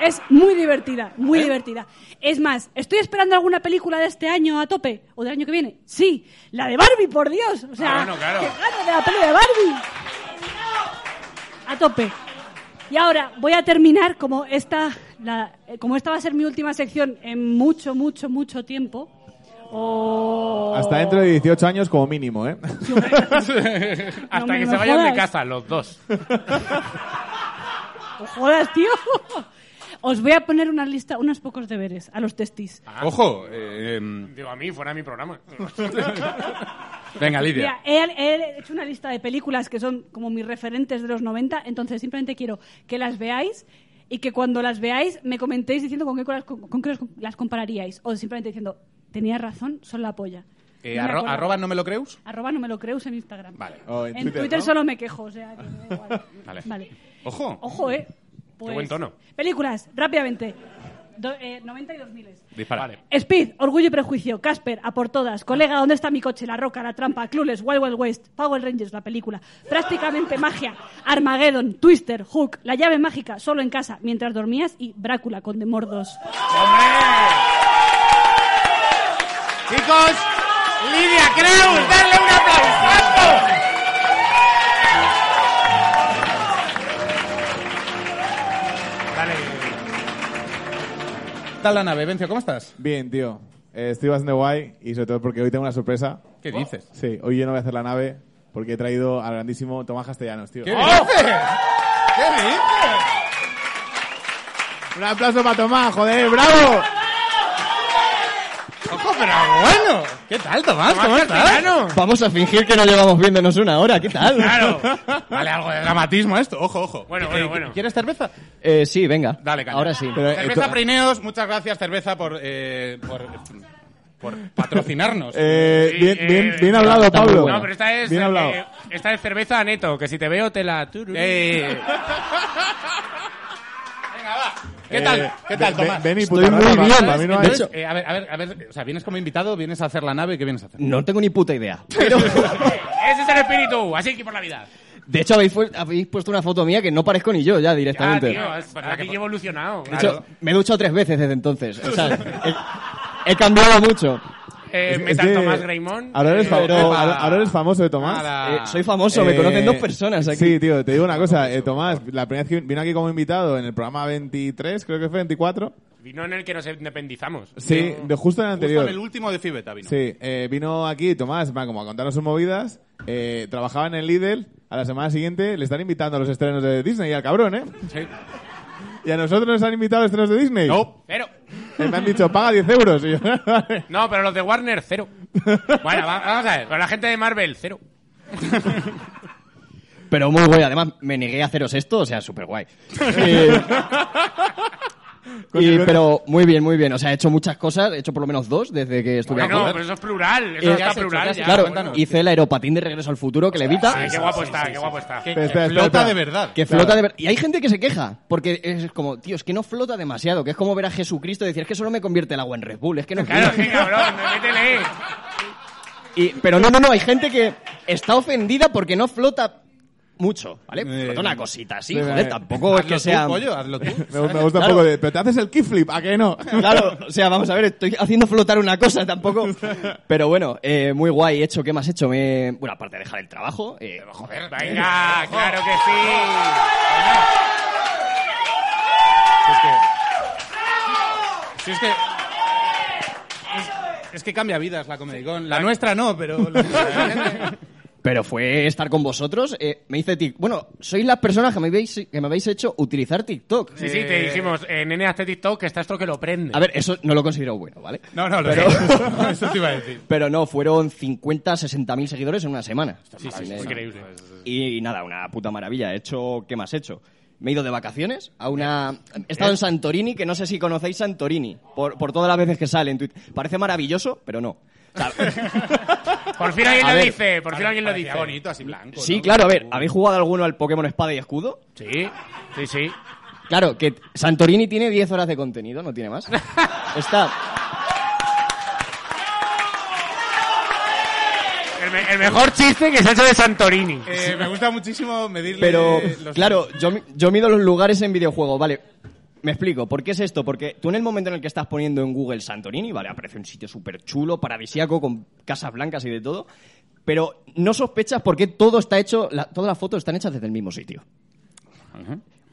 Es muy divertida, muy divertida. Es más, ¿estoy esperando alguna película de este año a tope? ¿O del año que viene? Sí, la de Barbie, por Dios. O sea, Ah, bueno, claro. qué ganas de la peli de Barbie. A tope. Y ahora voy a terminar como esta, la- eh, como esta va a ser mi última sección en mucho, mucho, mucho tiempo. Hasta dentro de 18 años como mínimo, ¿eh? Hasta me- que se vayan de casa, los dos. ¡No jodas, tío! Os voy a poner una lista, unos pocos deberes a los testis. Ojo. eh, em, Digo, a mí, fuera mi programa. venga, Lidia. Mira, he, he hecho una lista de películas que son como mis referentes de los 90, entonces simplemente quiero que las veáis y que cuando las veáis me comentéis diciendo con qué, con las- con qué las- compararíais. O simplemente diciendo, tenías razón, son la polla. Eh, No arro- arroba no me lo creus. Arroba no me lo creus en Instagram. Vale. O en En Twitter, Twitter, ¿no? solo me quejo, o sea que me da igual. Vale. Ojo. Ojo. eh. Pues, buen tono. Películas, rápidamente. Do- eh, 90 y 2000. Dispara. Vale. Speed, Orgullo y Prejuicio, Casper, A por todas, Colega, ¿dónde está mi coche? La Roca, La Trampa, Clueless, Wild Wild West, Power Rangers, la película, Prácticamente Magia, Armageddon, Twister, Hook, La llave mágica, Solo en casa, Mientras dormías y Brácula con Demordos. ¡Hombre! Chicos, Lidia Kraus, darle un aplausazo. Tal la nave? Vencio, ¿cómo estás? Bien, tío. Eh, estoy bastante guay y sobre todo porque hoy tengo una sorpresa. ¿Qué dices? Sí, hoy yo no voy a hacer la nave porque he traído al grandísimo Tomás Castellanos, tío. ¿Qué dices? ¿Qué dices? Un aplauso para Tomás, joder, bravo. Ojo, pero bueno. ¿Qué tal, Tomás? ¿Cómo estás? Vamos a fingir que no llevamos viéndonos una hora, ¿qué tal? Claro. Vale, algo de dramatismo a esto. Ojo, ojo. Bueno, Eh, bueno, bueno. ¿Quieres cerveza? Eh, sí, venga. Dale, caña. Ahora sí. Pero, eh, Cerveza Prineos, muchas gracias, cerveza, por, eh, por, por patrocinarnos. eh, Sí, bien, eh, bien, bien hablado, está muy Pablo. No, pero esta es, Bien hablado. eh, esta es cerveza neto, que si te veo te la... Eh. ¿Qué tal? Eh, ¿Qué tal, Tomás? Ven y Estoy muy bien. para mí no De hay- hecho- Eh, a ver, a ver, a ver, o sea, vienes como invitado, vienes a hacer la nave, ¿qué vienes a hacer? No tengo ni puta idea. Pero, Ese es el espíritu, así que por la vida. de hecho, habéis, habéis puesto una foto mía que no parezco ni yo ya directamente. tío, es- aquí yo he evolucionado. de hecho, me he duchado tres veces desde entonces. O sea, he, he cambiado mucho. Eh, Es- Metal es que Tomás Greymon. Ahora eres, fa- Pero- ahora, ahora eres famoso de Tomás. Nada. Eh, soy famoso, me Eh, conocen dos personas aquí. Sí, tío, te digo una cosa. eh, Tomás, la primera vez que vino aquí como invitado en el programa 23, creo que fue 24. Vino en el que nos independizamos. Sí, de justo en el Justo anterior. en el último de Fibeta vino. Sí, eh, vino aquí Tomás, va como a contarnos sus movidas. Eh, trabajaba en el Lidl. A la semana siguiente le están invitando a los estrenos de Disney, al cabrón, ¿eh? Sí. Y a nosotros nos han invitado a los estrenos de Disney. No. Cero. Eh, me han dicho, paga 10 euros. Y yo, vale. No, pero los de Warner, cero. Bueno, va- vamos a ver. Pero la gente de Marvel, cero. Pero muy guay. Además, me negué a haceros esto, o sea, súper guay. Y- pero muy bien, muy bien. O sea, he hecho muchas cosas. He hecho por lo menos dos desde que estuve Bueno, aquí. pero eso es plural. Eso Eh, está plural ¿Qué has ya. Claro, cuéntanos. hice el aeropatín de regreso al futuro que levita. Ay, qué guapo está, qué guapo está. Que, flota de verdad. Que Claro. flota de Y hay gente que se queja, porque es como, tío, es que no flota demasiado, que es como ver a Jesucristo y decir, es que solo me convierte el agua en Red Bull, es que no Claro, flota". sí, cabrón, métele. Y- pero no, no, no, hay gente que está ofendida porque no flota mucho, ¿vale? Eh, Flota una cosita así, sí, joder, eh, tampoco es que tú, sea... pollo, hazlo tú. Me, me gusta Claro. un poco de... Pero te haces el kickflip, ¿a qué no? Claro, o sea, vamos a ver, estoy haciendo flotar una cosa tampoco. Pero bueno, eh, muy guay, hecho, ¿qué más he hecho? Me... Bueno, aparte de dejar el trabajo, eh, Joder, venga, claro que sí. Si es que... Es, es que cambia vidas la Comedy Con. La nuestra no, pero... Pero fue estar con vosotros. eh, me hice tic. Bueno, sois las personas que me habéis, que me habéis hecho utilizar TikTok. Sí, sí, te dijimos, eh, nene, hazte TikTok, que está esto que lo prende. A ver, eso no lo considero bueno, ¿vale? No, no, lo Pero- sé. Eso te iba a decir. Pero no, fueron 50, 60 mil seguidores en una semana. Sí, sí, es increíble. Y nada, una puta maravilla. He hecho, ¿qué más he hecho? Me he ido de vacaciones a una... He estado en Santorini, que no sé si conocéis Santorini, por, por todas las veces que sale en Twitter. Parece maravilloso, pero no. Por fin alguien A lo ver, dice, por fin alguien lo dice. bonito, así blanco. sí, ¿no? claro, a ver, ¿habéis jugado alguno al Pokémon Espada y Escudo? Sí, sí, sí. Claro, que Santorini tiene 10 horas de contenido, no tiene más. Está... El, me- el mejor chiste que se ha hecho de Santorini. Eh, me gusta muchísimo medirle Pero, los- claro, yo, yo mido los lugares en videojuegos, vale. Me explico, ¿por qué es esto? Porque tú en el momento en el que estás poniendo en Google Santorini, vale, aparece un sitio súper chulo, paradisíaco, con casas blancas y de todo, pero no sospechas por qué todo está hecho, la- todas las fotos están hechas desde el mismo sitio.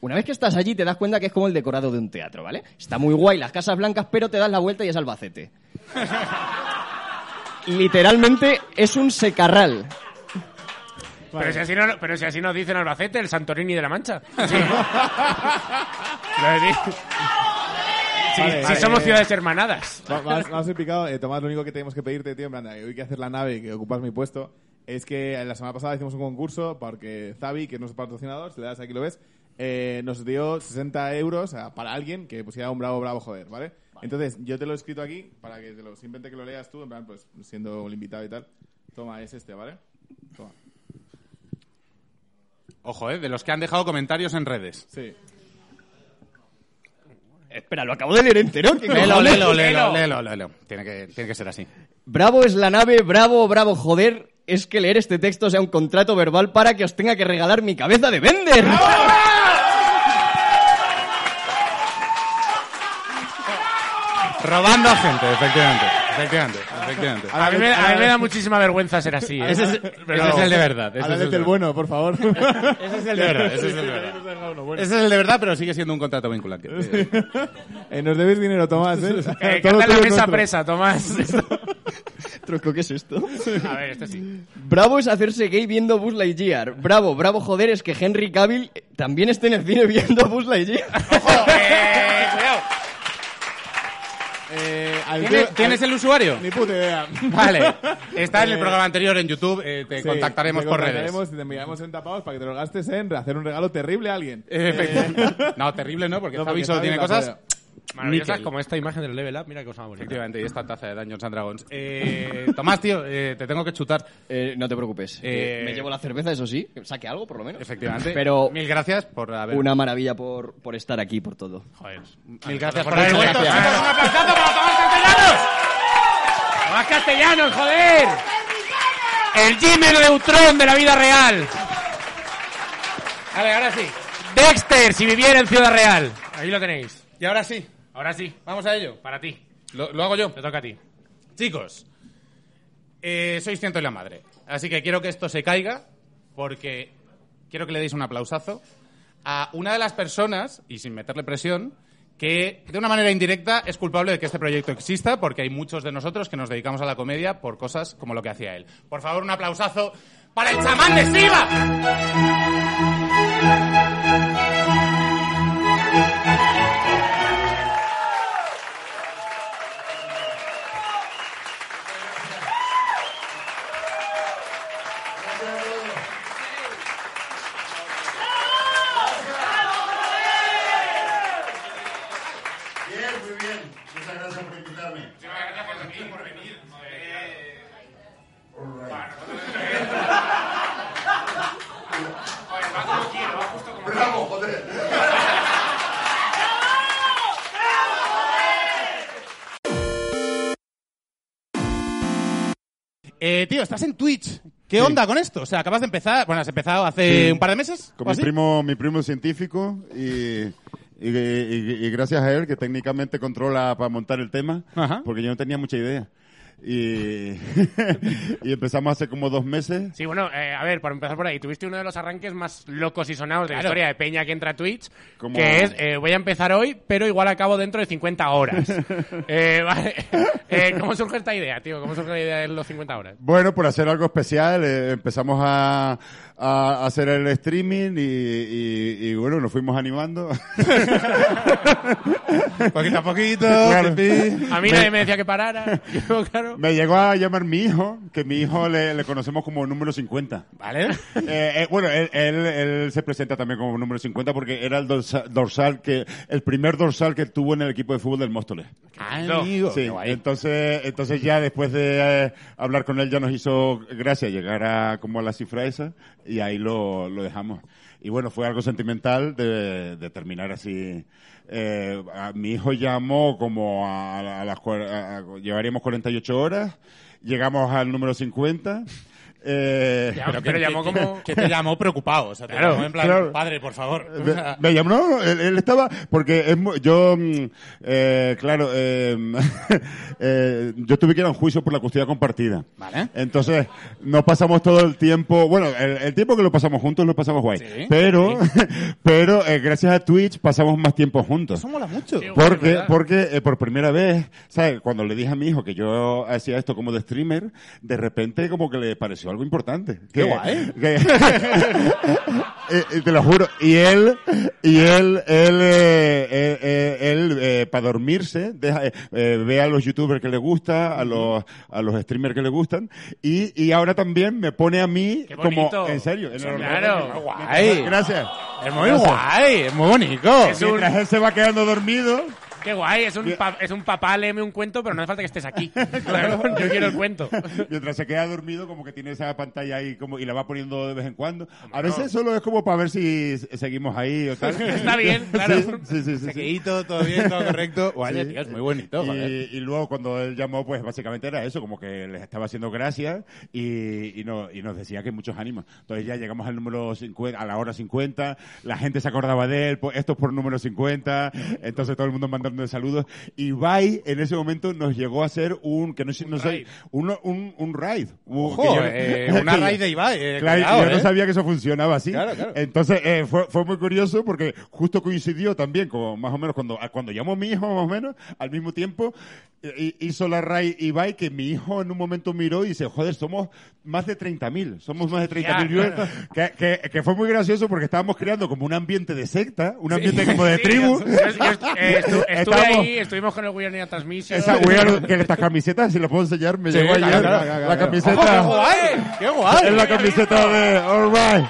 Una vez que estás allí te das cuenta que es como el decorado de un teatro, ¿vale? Está muy guay las casas blancas, pero te das la vuelta y es Albacete. Literalmente es un secarral. Pero, si así no, pero si así nos dicen Albacete, el Santorini de la Mancha. Sí. Sí, Vale, sí vale, somos eh, ciudades hermanadas. A ser picado. Eh, Tomás, lo único que tenemos que pedirte, tío, en plan, hoy que hacer la nave y que ocupas mi puesto, es que la semana pasada hicimos un concurso porque Zavi, que es nuestro patrocinador, si le das aquí lo ves, eh, nos dio 60 euros a- para alguien que pusiera un bravo, bravo, joder, ¿vale? Entonces, yo te lo he escrito aquí para que te lo, simplemente que lo leas tú, en plan, pues siendo el invitado y tal. Toma, es este, ¿vale? Toma. Ojo, eh, de los que han dejado comentarios en redes. Sí. Espera, lo acabo de leer entero. ¿qué Léelo, cojones? léelo, léelo, léelo, léelo. Tiene que, tiene que ser así. Bravo es la nave, bravo, bravo, joder. Es que leer este texto sea un contrato verbal para que os tenga que regalar mi cabeza de vender. Robando a gente, efectivamente. Efectivamente, efectivamente. A mí, me, a mí me da muchísima vergüenza ser así. ¿eh? Ese es, Pero- ese es el de verdad. Ese es el bueno, por favor. Ese es el de verdad. Ese es el de verdad. Ese es el de verdad, pero sigue siendo un contrato vinculante. Eh, nos debes dinero, Tomás. ¿eh? Eh, Todo la mesa nuestro. presa, Tomás. Tronco, ¿qué es esto? A ver, este sí. Bravo es hacerse gay viendo Buzz Lightyear. Bravo, bravo, joder, es que Henry Cavill también esté en el cine viendo Buzz Lightyear. Eh, cuidado. Eh, ¿Tienes, tienes el usuario? Ni puta idea. Vale. Está en el Eh, programa anterior en YouTube. eh, te Sí, contactaremos te por redes. te enviaremos en tapados para que te lo gastes en hacer un regalo terrible a alguien. Eh, efectivamente. No, terrible no, porque No, Javi solo tiene cosas... Maravillosas como esta imagen del level up. Mira qué cosa más bonita. Efectivamente, y esta taza de Dungeons and Dragons. Eh, Tomás, tío, eh, te tengo que chutar. Eh, no te preocupes. Eh, Me llevo la cerveza, eso sí. que Saque algo, por lo menos. Efectivamente. Pero Mil gracias por haber... una maravilla por, por estar aquí, por todo. Joder. Mil gracias por haber vuelto. Un aplausazo para Tomás Castellanos. ¡Más castellanos, joder! El Jimmy Neutron de la vida real. Vale, ahora sí. Dexter, si viviera en Ciudad Real. Ahí lo tenéis. Y ahora sí. Ahora sí, Vamos a ello. para ti. Lo, lo hago yo. Te toca a ti. Chicos, eh, sois ciento y la madre. Así que quiero que esto se caiga porque quiero que le deis un aplausazo a una de las personas, y sin meterle presión, que de una manera indirecta es culpable de que este proyecto exista porque hay muchos de nosotros que nos dedicamos a la comedia por cosas como lo que hacía él. Por favor, un aplausazo para el chamán de Siva. Estás en Twitch. ¿Qué onda con esto? O sea, acabas de empezar. Bueno, has empezado hace Sí. un par de meses. Con ¿o mi así? primo, mi primo científico y, y, y- y gracias a él que técnicamente controla para montar el tema, Ajá. porque yo no tenía mucha idea. Y, y empezamos hace como dos meses. Sí, bueno, eh, a ver, para empezar por ahí, tuviste uno de los arranques más locos y sonados de la Claro. historia de Peña que entra a Twitch, Como- que es, eh, voy a empezar hoy, pero igual acabo dentro de 50 horas. Eh, vale. Eh, ¿Cómo surge esta idea, tío? ¿Cómo surge la idea de los 50 horas? Bueno, por hacer algo especial, eh, empezamos a, a hacer el streaming y, y- y, bueno, nos fuimos animando. Poquito a poquito. Claro. A mí nadie me decía que parara. Yo, claro. Me llegó a llamar mi hijo, que mi hijo le, le conocemos como número 50. ¿Vale? Eh, eh, bueno, él, él, él se presenta también como número 50 porque era el dorsa- dorsal que, el primer dorsal que tuvo en el equipo de fútbol del Móstoles. Amigo. Sí, entonces, entonces ya después de eh, hablar con él ya nos hizo gracia llegar a como a la cifra esa y ahí lo, lo dejamos. Y bueno, fue algo sentimental de, de terminar así. Eh, mi hijo llamó como a, a las a- llevaríamos 48 horas, llegamos al número 50. Eh, Ya, pero llamó como... Que te llamó preocupado. O sea, te Claro, llamó en plan, claro. padre, por favor. Me, llamó, no, no, él, él estaba, porque es yo, mm, eh, claro, eh, eh, yo tuve que ir a un juicio por la custodia compartida. Vale. Entonces, no pasamos todo el tiempo, bueno, el, el tiempo que lo pasamos juntos lo pasamos guay. Sí, pero, pero, eh, gracias a Twitch pasamos más tiempo juntos. Eso mola mucho. Sí, Porque, porque eh, por primera vez, ¿sabes? Cuando le dije a mi hijo que yo hacía esto como de streamer, de repente como que le pareció algo importante. Qué Que- guay. que- Eh, eh, te lo juro. Y él, y él, él, eh, eh, eh, él, eh, para dormirse, deja, ve a los youtubers que le gusta, a los, a los streamers que le gustan, y, y ahora también me pone a mí como, en serio, en Sí, el- claro. Guay. Gracias. Es muy guay, es muy bonito. Es un- Mientras él se va quedando dormido, Qué guay, es un, pa- es un papá, léeme un cuento, pero no hace falta que estés aquí. Claro, yo quiero el cuento. Mientras se queda dormido, como que tiene esa pantalla ahí como, y la va poniendo de vez en cuando. A veces solo es como para ver si seguimos ahí o tal. Está bien, claro. Sí, sí, sí. sí, todo bien, todo correcto. Guay, Sí. tío, es muy bonito. Y, y luego cuando él llamó, pues básicamente era eso, como que les estaba haciendo gracia y, y, no, y nos decía que muchos ánimos. Entonces ya llegamos al número 50, a la hora 50, la gente se acordaba de él, pues esto es por número 50, entonces todo el mundo mandando mandando saludos. Y Ibai en ese momento nos llegó a hacer un, que no, sé- no sé, raid. un, un, un raid. Ojo, yo- eh, una que- raid de Ibai. eh, Claro, cuidado, yo no eh. sabía que eso funcionaba así. Claro, claro. Entonces, eh, fue, fue muy curioso porque justo coincidió también, como más o menos cuando, a- cuando llamó mi hijo, más o menos, al mismo tiempo, eh, hi- hizo la RAI Ibai que mi hijo en un momento miró y dice, joder, somos más de 30.000, somos más de 30.000 viewers", que, que, que fue muy gracioso porque estábamos creando como un ambiente de secta, un ambiente como de Sí, tribu. yo- yo estu- eh, estu- estuve Estábamos- ahí, estuvimos con el We Are Near Transmission. Esa weird, que estas camisetas, si las puedo enseñar, me Sí, llegó claro, ayer claro, la claro, claro. camiseta. ¡Ojo, ¡Qué guay! ¡Qué guay! Es la camiseta de All Right.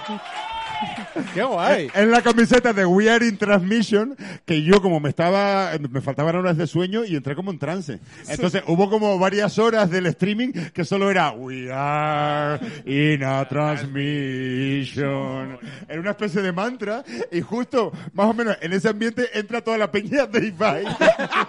¡Qué guay! En la camiseta de We Are in Transmission, que yo como me estaba, me faltaban horas de sueño y entré como en trance. Entonces hubo como varias horas del streaming que solo era We Are in a Transmission. Era una especie de mantra y justo, más o menos, en ese ambiente entra toda la peña de Ibai.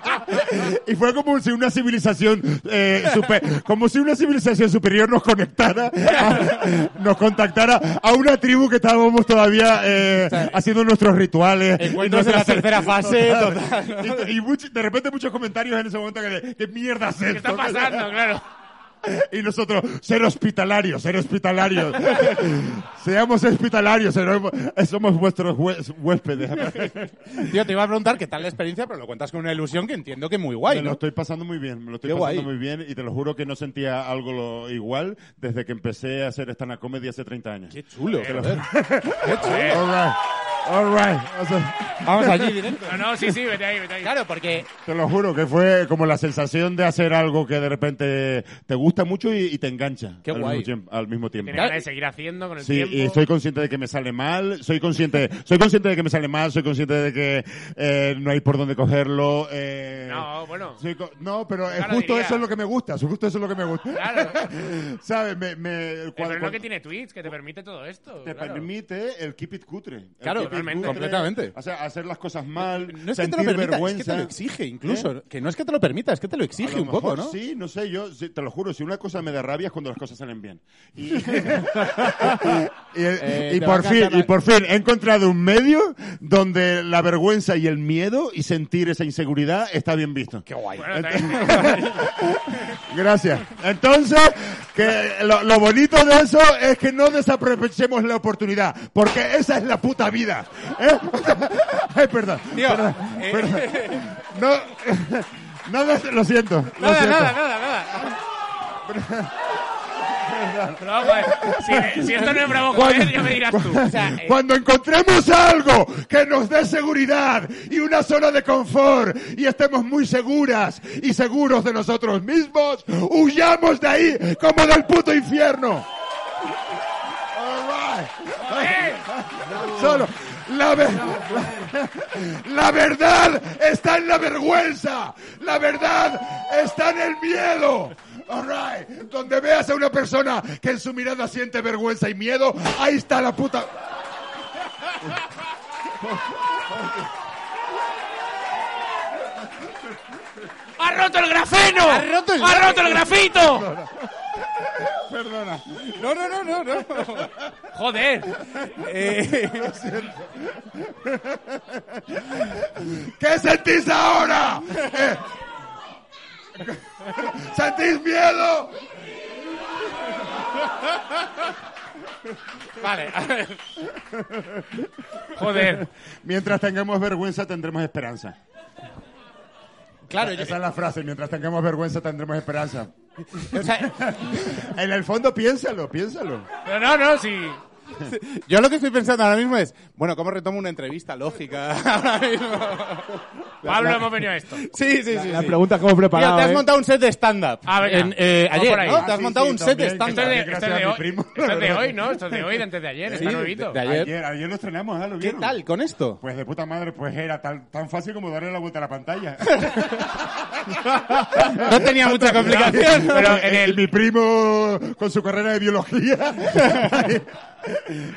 y fue como si una civilización, eh, super- como si una civilización superior nos conectara, a- nos contactara a una tribu que estábamos todavía eh, haciendo nuestros rituales. Encuentros de la tercera fase, total, Y, y much- de repente muchos comentarios en ese momento que de, ¿qué mierda es ¿Qué esto? está pasando? Claro. Y nosotros, ser hospitalarios, ser hospitalarios. Seamos hospitalarios, somos vuestros huéspedes. Tío, te iba a preguntar qué tal la experiencia, pero lo cuentas con una ilusión que entiendo que muy guay, Me lo ¿no? estoy pasando muy bien, me lo estoy Qué pasando guay. muy bien y te lo juro que no sentía algo lo- igual desde que empecé a hacer stand-up comedy hace 30 años. Qué chulo, lo. All right, all right. O sea, Vamos allí directo. No, no, sí, sí, vete ahí, vete ahí. Claro, porque te lo juro que fue como la sensación de hacer algo que de repente te gusta mucho y, y te engancha Qué al, guay. Mismo tiempo, al mismo tiempo. Tienes ganas de seguir haciendo con el Sí, tiempo. y soy consciente de que me sale mal, soy consciente, soy consciente de que me sale mal, soy consciente de que eh, no hay por dónde cogerlo. Eh, No, bueno. soy no, pero Claro, justo diría. eso es lo que me gusta, justo eso es lo que me gusta. Claro. ¿Sabes? Me, me, cuando- Pero es lo que tiene Twitch, que te permite todo esto. te claro. permite el keep it cutre. El Claro, totalmente. Completamente. O sea, hacer las cosas mal, no es que te lo permita, vergüenza. es que te lo exige incluso. Que no es que te lo permita, es que te lo A exige lo un poco, ¿no? Sí, no sé, yo sí, te lo juro, si una cosa me da rabia es cuando las cosas salen bien. Y, y, Eh, y por fin, y por fin he encontrado un medio donde la vergüenza y el miedo y sentir esa inseguridad está bien visto. Qué guay. Bueno, Gracias. Entonces, que lo, lo bonito de eso es que no desaprovechemos la oportunidad, porque esa es la puta vida. ¿Eh? Ay, perdón. Tío, perdón, eh, perdón. No, no, lo siento. lo Nada, siento. nada, nada, nada. Pero vamos a ver, si, si esto no es bravo joder, ya me dirás tú. O sea, eh, Cuando encontremos algo que nos dé seguridad y una zona de confort y estemos muy seguras y seguros de nosotros mismos, huyamos de ahí como del puto infierno. All right. Solo. La, ver- la verdad está en la vergüenza. La verdad está en el miedo. All right. Donde veas a una persona que en su mirada siente vergüenza y miedo, ahí está la puta. ¡Ha roto el grafeno! ¡Ha roto el- ¡Ha roto el grafito! Perdona. No, no, no, no, no. Joder. Eh, ¿Qué sentís ahora? Eh. ¿Sentís miedo? vale, a ver. Joder. Mientras tengamos vergüenza tendremos esperanza. Claro, yo, Esa es la frase. Mientras tengamos vergüenza tendremos esperanza. O sea, En el fondo piénsalo, piénsalo. Pero no, no, sí. yo lo que estoy pensando ahora mismo es, bueno, ¿cómo retomo una entrevista lógica ahora mismo? Pablo, hemos venido a esto. Sí, sí, sí. La sí. pregunta como Tío, preparado, te has ¿eh? montado un set de stand-up. Ah, venga. En, eh, ayer, por ahí. ¿no? Ah, Te has sí, montado sí, un set de también. Esto es de, stand-up. Esto es de hoy, primo, esto es de hoy, ¿no? Esto es de hoy, de antes de ayer, Sí, está nuevito. de ayer. Ayer, ayer lo estrenamos, ¿ah? ¿Lo ¿Qué tal con esto? Pues de puta madre, pues era tan, tan fácil como darle la vuelta a la pantalla. No tenía mucha complicación. Pero en el... Mi primo con su carrera de biología.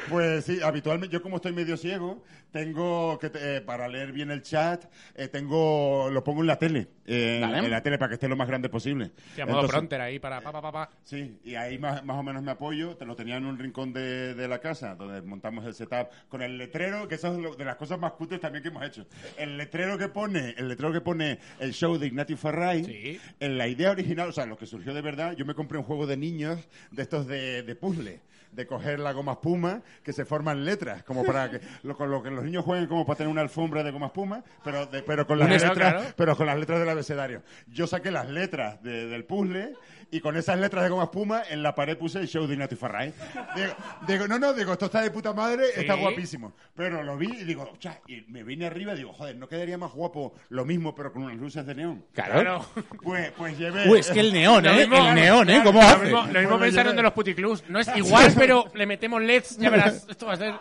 Pues sí, habitualmente, yo como estoy medio ciego, tengo que, eh, para leer bien el chat, eh, tengo, lo pongo en la tele. eh, en, la tele para que esté lo más grande posible. Sí, a modo Entonces- pronter ahí para pa, pa, pa, pa. Sí, y ahí más, más o menos me apoyo. Te lo tenía en un rincón de, de la casa, donde montamos el setup con el letrero, que eso es lo- de las cosas más cutres también que hemos hecho. El letrero que pone, el letrero que pone el show de Ignatius Farray, Sí. en la idea original, o sea, lo que surgió de verdad, yo me compré un juego de niños de estos de, de puzzle. De coger la goma espuma, que se forman letras, como para que lo, con lo que los niños jueguen como para tener una alfombra de goma espuma, pero, de- pero con las letras, claro. pero con las letras del abecedario. Yo saqué las letras de- del puzzle y con esas letras de goma espuma en la pared puse el show de Ignatius Farray. Digo, digo, no, no, digo, esto está de puta madre, está Sí. guapísimo. Pero lo vi y digo, "Cha", y me vine arriba y digo, joder, ¿no quedaría más guapo lo mismo pero con unas luces de neón? Claro. Pues, pues llevé... Uy, es que el neón, ¿eh? mismo- el neón, ¿eh? ¿Cómo lo hace? Lo mismo, lo mismo Bueno, pensaron de los puticlubs. No es igual, pero le metemos LEDs, ya verás. Esto va a ser...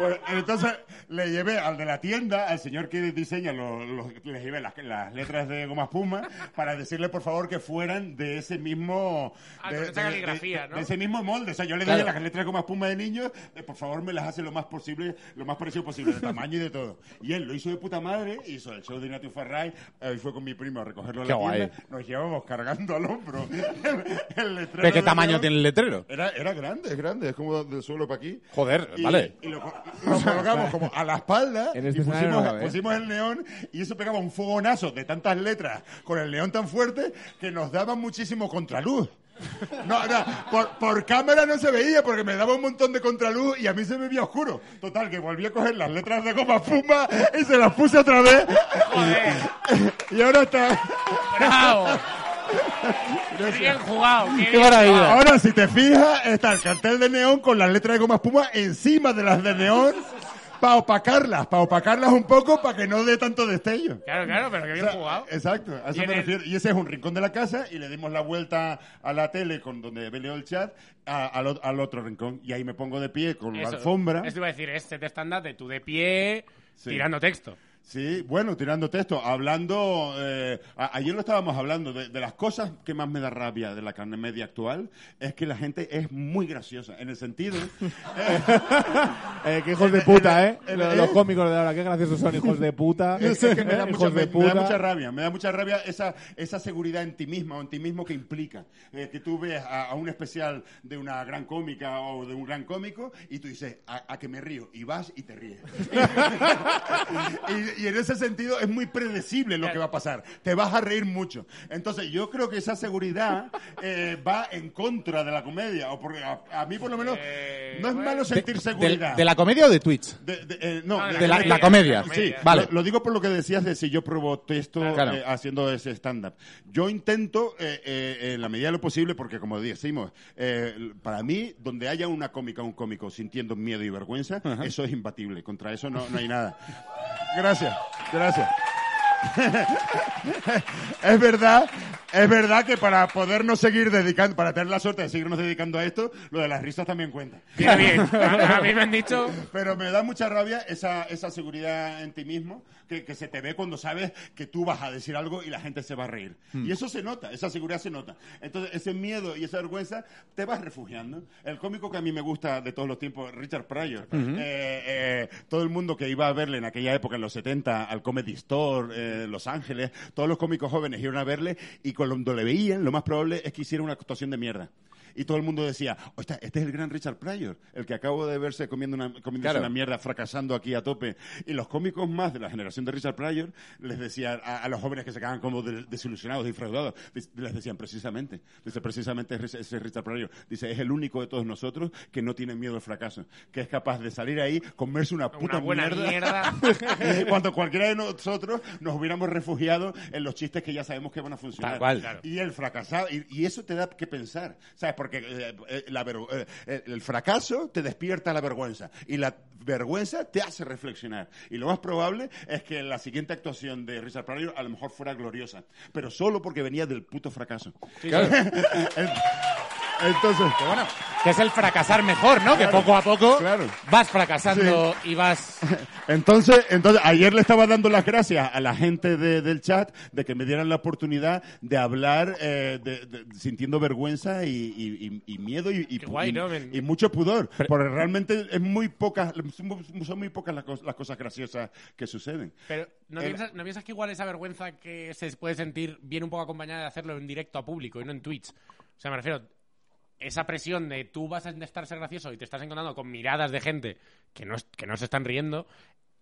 Pues, entonces le llevé al de la tienda, al señor que diseña, los, los- le llevé las, las letras de goma espuma para decirle por favor que fueran de ese mismo Ah, de, de- caligrafía, de- ¿no? de ese mismo molde. O sea, yo le dije las letras de goma espuma de niños, eh, por favor me las hace lo más posible, lo más parecido posible, de tamaño y de todo. Y él lo hizo de puta madre, hizo el show de Ignatius Farray, ahí fue con mi primo a recogerlo a Qué la guay. tienda, nos llevamos cargando al hombro el, el letrero ¿De qué tamaño tiene el letrero? Era, era grande, es grande, es como del suelo para aquí. Joder, Y- vale. Y lo, lo colocamos como a la espalda En este y escenario pusimos, no cabe, pusimos el neón y eso pegaba un fogonazo de tantas letras con el neón tan fuerte que nos daba muchísimo contraluz. No, no, por, por cámara no se veía porque me daba un montón de contraluz y a mí se me veía oscuro. Total, que volví a coger las letras de goma fuma y se las puse otra vez. Y ahora está... ¡Bravo! Qué bien jugado. Qué, ¡Qué bien maravilla! jugado. Ahora, si te fijas, está el cartel de neón con las letras de goma espuma encima de las de neón para opacarlas, para opacarlas un poco para que no dé tanto destello. Claro, claro, pero qué bien O sea, jugado. Exacto, a eso me el- refiero. Y ese es un rincón de la casa y le dimos la vuelta a la tele con donde veo el chat a- al, o- al otro rincón. Y ahí me pongo de pie con la Eso, alfombra. Esto iba a decir, es set estándar de tú de pie, Sí. tirando texto. Sí, bueno, tirando texto, hablando, eh, a- ayer lo estábamos hablando, de, de las cosas que más me da rabia de la carne media actual, es que la gente es muy graciosa, en el sentido... Eh, qué hijos de puta, ¿eh? Los, cómicos de ahora, qué graciosos son, hijos de puta. Es que me da, mucha, me- me da mucha rabia, me da mucha rabia esa, esa seguridad en ti misma o en ti mismo que implica. Eh, que tú ves a, a un especial de una gran cómica o de un gran cómico y tú dices, a, a que me río, y vas y te ríes. y, y en ese sentido es muy predecible lo que va a pasar. Te vas a reír mucho. Entonces yo creo que esa seguridad eh, va en contra de la comedia. O porque a, a mí por lo menos Eh, no es bueno. malo sentir De, seguridad. de la comedia o de Twitch? De- de- eh, no, No, de- De la, comedia, la comedia. la comedia. Sí, Vale. Lo, lo digo por lo que decías de si yo pruebo texto Claro. eh, haciendo ese stand-up. Yo intento, eh, eh, en la medida de lo posible, porque como decimos, eh, para mí, donde haya una cómica o un cómico sintiendo miedo y vergüenza, eso es imbatible. Contra eso no, no hay nada. Gracias, gracias. es verdad, es verdad que para podernos seguir dedicando, para tener la suerte de seguirnos dedicando a esto, lo de las risas también cuenta. Bien, bien. A, a mí me han dicho... Pero me da mucha rabia esa, esa seguridad en ti mismo que, que se te ve cuando sabes que tú vas a decir algo y la gente se va a reír. Y eso se nota, esa seguridad se nota. Entonces, ese miedo y esa vergüenza te vas refugiando. El cómico que a mí me gusta de todos los tiempos, Richard Pryor, eh, eh, todo el mundo que iba a verle en aquella época, en los 70, al Comedy Store, eh, Los Ángeles, todos los cómicos jóvenes iban a verle y cuando le veían, lo más probable es que hiciera una actuación de mierda. Y todo el mundo decía, "Hostia, este es el gran Richard Pryor, el que acabo de verse comiendo una, comiéndose Claro. una mierda, fracasando aquí a tope. Y los cómicos más de la generación de Richard Pryor les decían a, a los jóvenes que se quedaban como de- desilusionados, defraudados, les decían precisamente, dice precisamente ese Richard Pryor, dice, es el único de todos nosotros que no tiene miedo al fracaso, que es capaz de salir ahí, comerse una puta Una buena mierda, mierda. cuando cualquiera de nosotros nos hubiéramos refugiado en los chistes que ya sabemos que van a funcionar. Tal cual. Y el fracasado, y, y eso te da que pensar, ¿sabes? Porque eh, eh, la eh, el fracaso te despierta la vergüenza y la vergüenza te hace reflexionar. Y lo más probable es que la siguiente actuación de Richard Pryor a lo mejor fuera gloriosa, pero solo porque venía del puto fracaso. El- Entonces, Que bueno, que es el fracasar mejor, ¿no? que poco a poco claro. vas fracasando y vas... Entonces, entonces, ayer le estaba dando las gracias a la gente de- del chat de que me dieran la oportunidad de hablar eh, de- de- sintiendo vergüenza y, y- y- y miedo y, y- mucho pudor. porque realmente es muy pocas, son muy pocas las, cos- las cosas graciosas que suceden. Pero ¿no, Eh, piensas, ¿no piensas que igual esa vergüenza que se puede sentir viene un poco acompañada de hacerlo en directo a público y no en Twitch? O sea, me refiero, esa presión de tú vas a intentar ser gracioso y te estás encontrando con miradas de gente que no, es- que no se están riendo.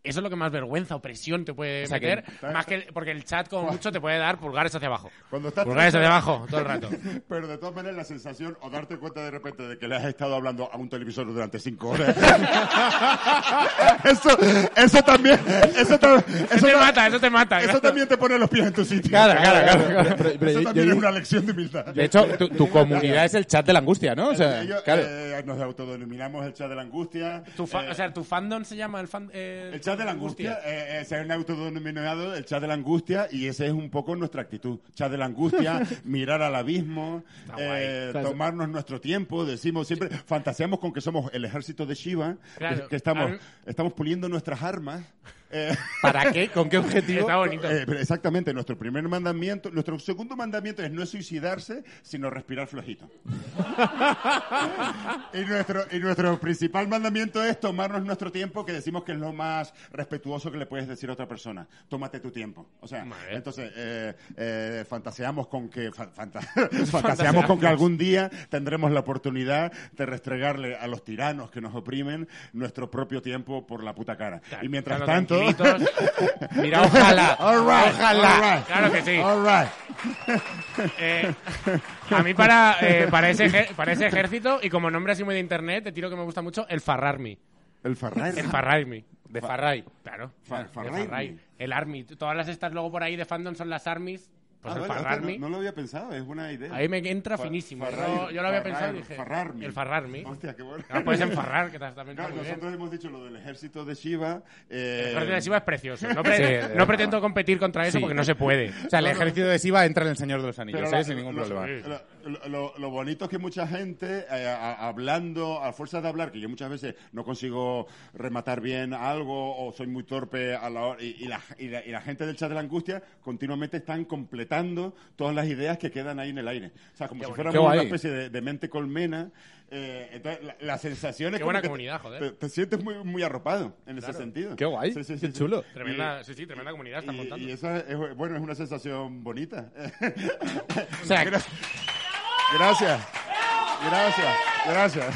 Eso es lo que más vergüenza o presión te puede sea, que- meter, más que el- porque el chat como mucho te puede dar pulgares hacia abajo. Cuando estás Pulgares hacia abajo todo el rato. Pero de todas maneras la sensación, o darte cuenta de repente de que le has estado hablando a un televisor durante cinco horas. eso, eso también, eso, ta- Eso eso te ta- mata, eso te mata. eso claro. también te pone los pies en tu sitio. Claro, claro, claro, claro. Pero- pero eso yo- también yo- es una lección de humildad. De hecho, tu, tu comunidad es el chat de la angustia, ¿no? O sea, Ellos, claro. eh, nos autodenominamos el chat de la angustia. Tu fa- Eh, o sea, tu fandom se llama el fan... eh, El chat de la angustia, eh, eh, se han autodenominado el chat de la angustia y ese es un poco nuestra actitud. Chat de la angustia, mirar al abismo, eh, Claro. tomarnos nuestro tiempo, decimos siempre, fantaseamos con que somos el ejército de Shiva, Claro. que, que estamos, estamos puliendo nuestras armas. Eh, ¿Para qué? ¿Con qué objetivo? Está bonito. eh, pero exactamente, nuestro primer mandamiento, nuestro segundo mandamiento es no suicidarse, sino respirar flojito. y, nuestro, y nuestro principal mandamiento es tomarnos nuestro tiempo, que decimos que es lo más respetuoso que le puedes decir a otra persona. Tómate tu tiempo. O sea, entonces, eh, eh, fantaseamos con que, fa- fanta- fantaseamos con que algún día tendremos la oportunidad de restregarle a los tiranos que nos oprimen nuestro propio tiempo por la puta cara. y mientras Claro, tanto... Mira, ojalá. All right, Ojalá. all right. Claro que sí. All right. Eh, a mí para, eh, para, ese para ese ejército, y como nombre así muy de internet, te tiro que me gusta mucho, el Farrarmy. El Farray. El Farrarmy. De Farray. Claro. Fa- el Farrarmy. Farray. El Army. Todas las estas luego por ahí de fandom son las Armies. Pues Ah, el vale, no, no lo había pensado, es buena idea. Ahí me entra Fa- finísimo. Farray, Yo, yo lo había pensado y dije... Farrarmy. El Farrarmy. Hostia, qué bueno. Ah, puedes enfarrar, que también Claro, muy bien. nosotros hemos dicho lo del ejército de Shiva. Eh, El ejército de Shiva es precioso. No, pre- Sí, no pretendo competir contra eso Sí. porque no se puede. O sea, el ejército de Siva entra en el Señor de los Anillos, ¿eh? sin ningún lo- problema. Lo, lo- lo- bonito es que mucha gente, eh, a- hablando, a fuerza de hablar, que yo muchas veces no consigo rematar bien algo o soy muy torpe a la hora, y, y la, y la- y la gente del chat de la angustia continuamente están completando todas las ideas que quedan ahí en el aire. O sea, como si fuéramos Qué una especie de, de mente colmena. eh, entonces, la, la sensación es Qué buena que te- comunidad, joder. Te, te sientes muy, muy arropado en ese sentido. Qué guay, Sí, sí, qué sí, chulo. Tremenda, sí, sí, tremenda comunidad están Y, montando. y esa es, bueno, es una sensación bonita. O sea, Gracias. Gracias. Gracias.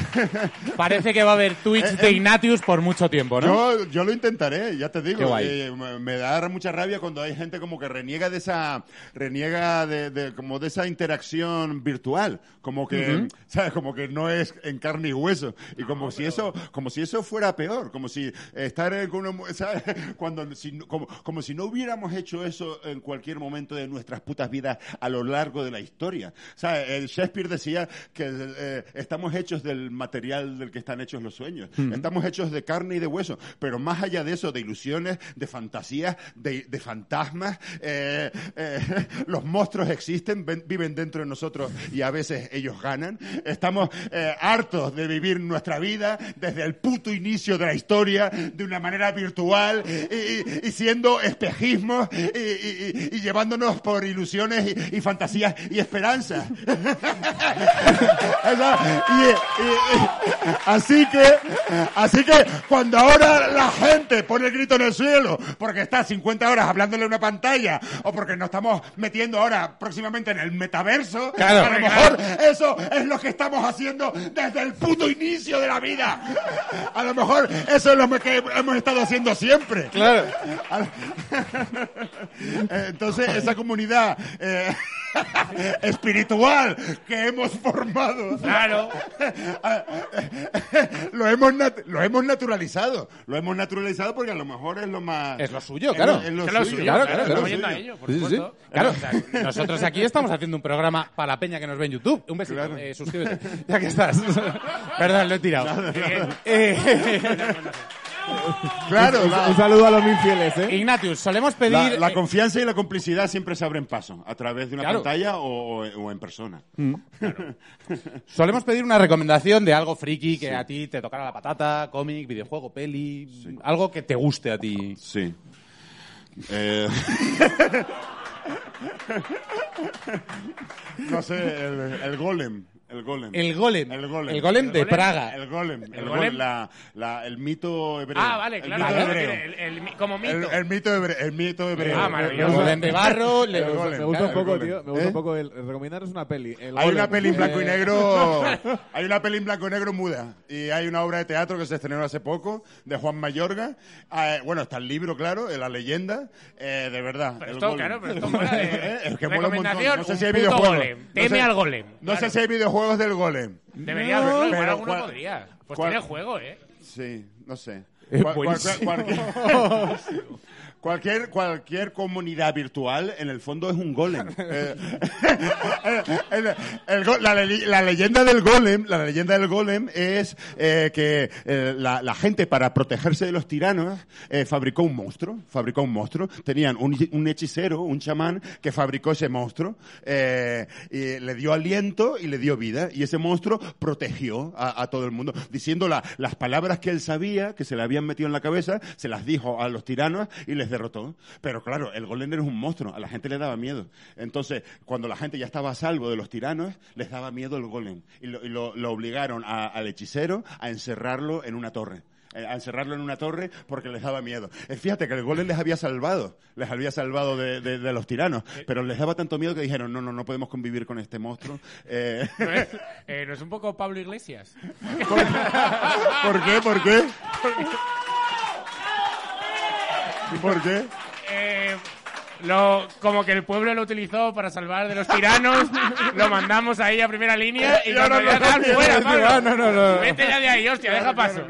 parece que va a haber tweets de Ignatius por mucho tiempo, ¿no? Yo, yo lo intentaré, ya te digo. Qué guay. Eh, me- da mucha rabia cuando hay gente como que reniega de esa, reniega de, de- como de esa interacción virtual, como que, ¿sabes? Como que no es en carne y hueso y como si eso, como si eso fuera peor, como si estar en, con una ¿sabes? Cuando, si como, como si no hubiéramos hecho eso en cualquier momento de nuestras putas vidas a lo largo de la historia. ¿Sabes? El Shakespeare decía que eh, estamos hechos del material del que están hechos los sueños. Estamos hechos de carne y de hueso. Pero más allá de eso, de ilusiones, de fantasías, de, de fantasmas, eh, eh, los monstruos existen, ven- viven dentro de nosotros y a veces ellos ganan. Estamos eh, hartos de vivir nuestra vida desde el puto inicio de la historia de una manera virtual y, y- y siendo espejismos y, y- llevándonos por ilusiones y fantasías y esperanzas. Eso, y- y- y- así que, así que cuando ahora la gente pone el grito en el cielo porque está 50 horas hablándole a una pantalla o porque nos estamos metiendo ahora próximamente en el metaverso, Claro. a lo mejor eso es lo que estamos haciendo desde el puto inicio de la vida. A lo mejor eso es lo que hemos estado haciendo siempre. Claro. Entonces, esa comunidad eh, espiritual que hemos formado, Claro. lo hemos, lo hemos naturalizado. Lo hemos naturalizado porque a lo mejor es lo más... Es lo suyo, es claro. lo- es lo suyo, suyo, claro, claro, claro, a ello, por Sí, sí. Claro, O sea, nosotros aquí estamos haciendo un programa para la peña que nos ve en YouTube. Un besito, Claro. eh, suscríbete. Ya que estás. Perdón, lo he tirado. Eh, Claro, Un, la, un saludo a los mil fieles, ¿eh? Ignatius, solemos pedir... la eh, confianza y la complicidad siempre se abren paso, a través de una Claro. pantalla o, o- o en persona. Solemos pedir una recomendación de algo friki que a ti te tocara la patata, cómic, videojuego, peli, algo que te guste a ti. Sí. Eh, no sé, el, el golem. El golem. El golem. El golem. El golem de golem. Praga. El golem. El, ¿El golem. La, la- el mito hebreo. Ah, vale, El claro. mito hebreo. el- el- como mito. El, el mito hebreo. El mito hebreo. Ah, El maravilloso. golem de barro. le- golem. Me gusta un Claro, poco, el golem. tío. Me gusta ¿Eh? un poco el, el recomendaros una peli. el Hay Golem. una peli en blanco y Eh, negro. Hay una peli en blanco y negro muda. Y hay una obra de teatro que se estrenó hace poco de Juan Mayorga. Eh, bueno, está el libro, claro, de la leyenda. Eh, de verdad. Pero el esto, golem. claro, pero esto mola de- Eh, es que mola un montón. recomendación, No sé un si hay videojuegos. Teme al golem. No sé si hay videojuegos del golem. Debería No, haberlo, pero alguno podría. Pues cuál- tiene juego, ¿eh? Sí, no sé. Es Cual- cual- cualquier, cualquier, cualquier comunidad virtual, en el fondo, es un golem. Eh, el- el go- la, le- la leyenda del golem, la leyenda del golem es eh, que eh, la, la gente, para protegerse de los tiranos, fabricó un monstruo. Fabricó un monstruo. Tenían un, un hechicero, un chamán, que fabricó ese monstruo. y le dio aliento y le dio vida. Y ese monstruo protegió a, a todo el mundo, diciendo la- las palabras que él sabía, que se le habían metido en la cabeza, se las dijo a los tiranos y les derrotó. Pero claro, el golem era un monstruo, a la gente le daba miedo. Entonces, cuando la gente ya estaba a salvo de los tiranos, les daba miedo el golem. Y lo, y lo- lo obligaron a- al hechicero a encerrarlo en una torre. eh, A encerrarlo en una torre porque les daba miedo. Eh, Fíjate que el golem les había salvado, les había salvado de, de- de los tiranos, pero les daba tanto miedo que dijeron, no, no, no podemos convivir con este monstruo. Eh, ¿No es, eh, ¿no es un poco Pablo Iglesias? ¿Por qué? ¿Por qué? ¿Por qué? Eh, lo, como que el pueblo lo utilizó para salvar de los tiranos, lo mandamos ahí a primera línea y, Y ahora tal, quiere fuera, Pablo. ah, no, no, no. Vete ya de ahí, hostia, deja paso.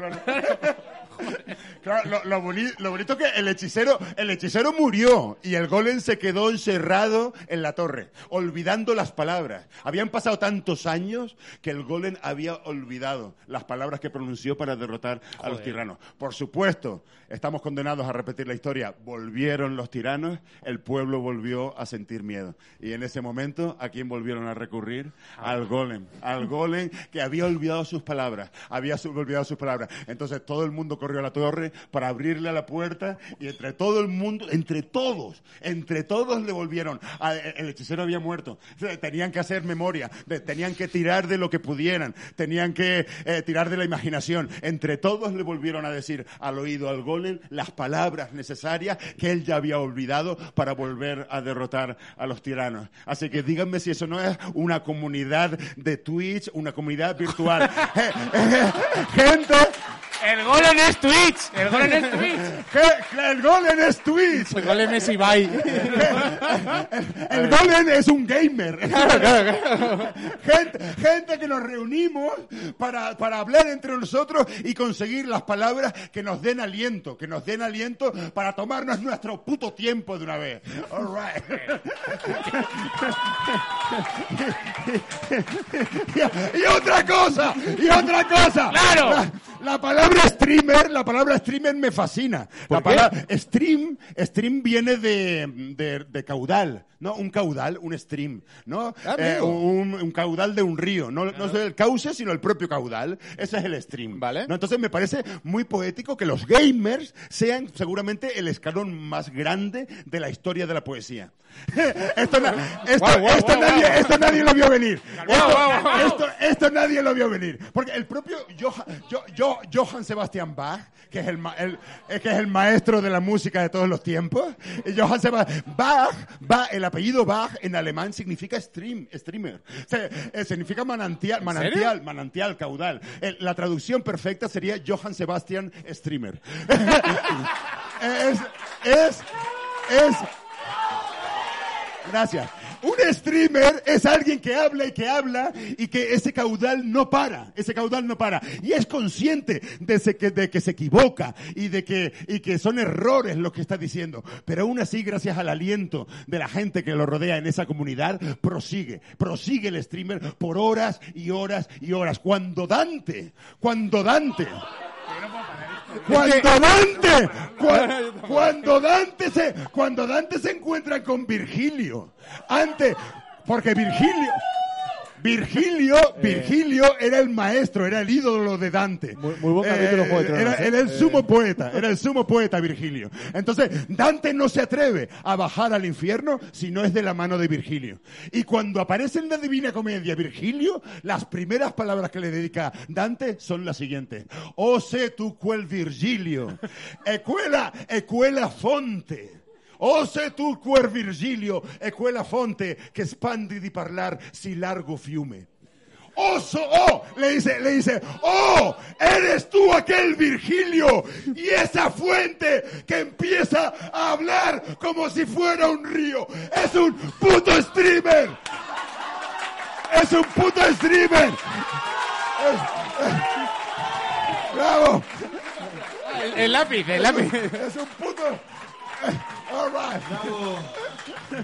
Claro, lo, lo boni- lo bonito es que el hechicero, el hechicero murió y el golem se quedó encerrado en la torre, olvidando las palabras. Habían pasado tantos años que el golem había olvidado las palabras que pronunció para derrotar a los tiranos. Por supuesto, estamos condenados a repetir la historia. Volvieron los tiranos, el pueblo volvió a sentir miedo. Y en ese momento, ¿a quién volvieron a recurrir? Al golem. Al golem que había olvidado sus palabras. Había olvidado sus palabras. Entonces todo el mundo corrió a la torre para abrirle a la puerta y entre todo el mundo, entre todos, entre todos le volvieron. a- el hechicero había muerto. Tenían que hacer memoria, tenían que tirar de lo que pudieran, tenían que eh, tirar de la imaginación. Entre todos le volvieron a decir al oído al golem las palabras necesarias que él ya había olvidado para volver a derrotar a los tiranos. Así que díganme si eso no es una comunidad de Twitch, una comunidad virtual. Eh, eh, gente, El golem es Twitch, el golem es Twitch. el golem es Twitch. El golem es Ibai. El golem es un gamer. Gente, gente que nos reunimos para, para hablar entre nosotros y conseguir las palabras que nos den aliento, que nos den aliento para tomarnos nuestro puto tiempo de una vez. All right. y, y otra cosa, y otra cosa. ¡Claro! La, la palabra streamer, la palabra streamer me fascina. La palabra stream, stream viene de, de, de caudal, ¿no? Un caudal, un stream, ¿no? Ah, Eh, un, un caudal de un río, no, no es el cauce, sino el propio caudal. Ese es el stream. Vale. ¿no? Entonces me parece muy poético que los gamers sean seguramente el escalón más grande de la historia de la poesía. esto, na- nadie, guau. esto nadie lo vio venir. Esto- esto, nadie lo vio venir. Porque el propio Johann, Jo- Jo- Johann Sebastian Bach, que es, el, eh, que es el maestro de la música de todos los tiempos, Johann Sebastian Bach, Bach, el apellido Bach en alemán significa stream, streamer. Eh, significa manantial, manantial, manantial, caudal. La traducción perfecta sería Johann Sebastian Streamer. es, es, es, Gracias. Un streamer es alguien que habla y que habla y que ese caudal no para, ese caudal no para. Y es consciente de, que se equivoca y de que, y que son errores lo que está diciendo. Pero aún así, gracias al aliento de la gente que lo rodea en esa comunidad, prosigue, prosigue el streamer por horas y horas y horas. Cuando Dante, cuando Dante, Cuando Dante, cua- cuando Dante se, cuando Dante se encuentra con Virgilio, antes, porque Virgilio, Virgilio, Virgilio era el maestro, era el ídolo de Dante. Eh, Muy- muy buen capítulo, Juego de Tronos, era, ¿eh? era el sumo poeta, era el sumo poeta Virgilio. Entonces, Dante no se atreve a bajar al infierno si no es de la mano de Virgilio. Y cuando aparece en la Divina Comedia Virgilio, las primeras palabras que le dedica Dante son las siguientes. O se tu quel Virgilio, equela, equela fonte. O se tu quel Virgilio, e quella fonte che spandi di parlar si largo fiume. Oh, so- oh, le dice, le dice, oh, eres tú aquel Virgilio y esa fuente que empieza a hablar como si fuera un río. Es un puto streamer. Es un puto streamer. Es- es- Bravo. El, el lápiz, el lápiz. Es un puto. All right.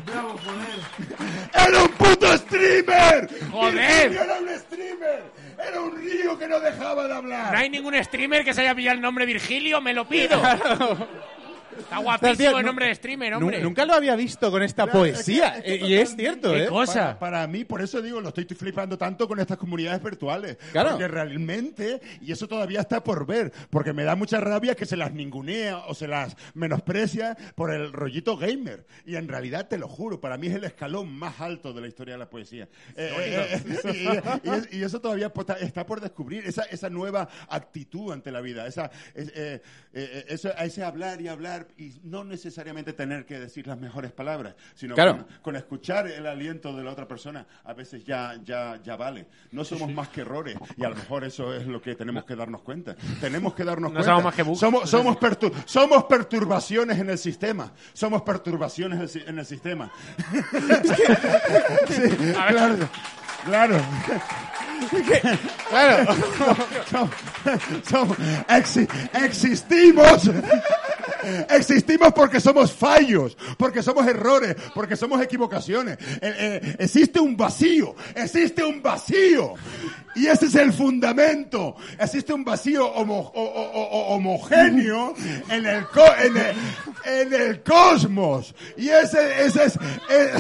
Bravo, joder. ¡Era un puto streamer! ¡Joder! Virgilio ¡Era un streamer! ¡Era un río que no dejaba de hablar! No hay ningún streamer que se haya pillado el nombre Virgilio, me lo pido. Está guapísimo el nombre de streamer, hombre. Nunca lo había visto con esta Claro, poesía. es que- es que Eh, y es cierto, ¿Qué ¿eh? cosa? Para, para mí, por eso digo, lo estoy flipando tanto con estas comunidades virtuales. Claro. Porque realmente, y eso todavía está por ver, porque me da mucha rabia que se las ningunea o se las menosprecia por el rollito gamer. Y en realidad, te lo juro, para mí es el escalón más alto de la historia de la poesía. Eh, eh, eh, y, y- y es- y eso todavía está- por descubrir, esa, esa nueva actitud ante la vida, esa, es- eh, eh, ese hablar y hablar y no necesariamente tener que decir las mejores palabras, sino Claro. con, con escuchar el aliento de la otra persona, a veces ya, ya, ya vale. No somos más que errores y a lo mejor eso es lo que tenemos que darnos cuenta. Tenemos que darnos No cuenta. somos más que. Somos, somos, pertur- somos perturbaciones en el sistema. Somos perturbaciones en el si- en el sistema. Sí, claro. Claro. Claro. Existimos. Existimos porque somos fallos, porque somos errores, porque somos equivocaciones. Eh, eh, existe un vacío, existe un vacío. Y ese es el fundamento. Existe un vacío homogéneo en el, en el, cosmos. Y ese, ese es... eh,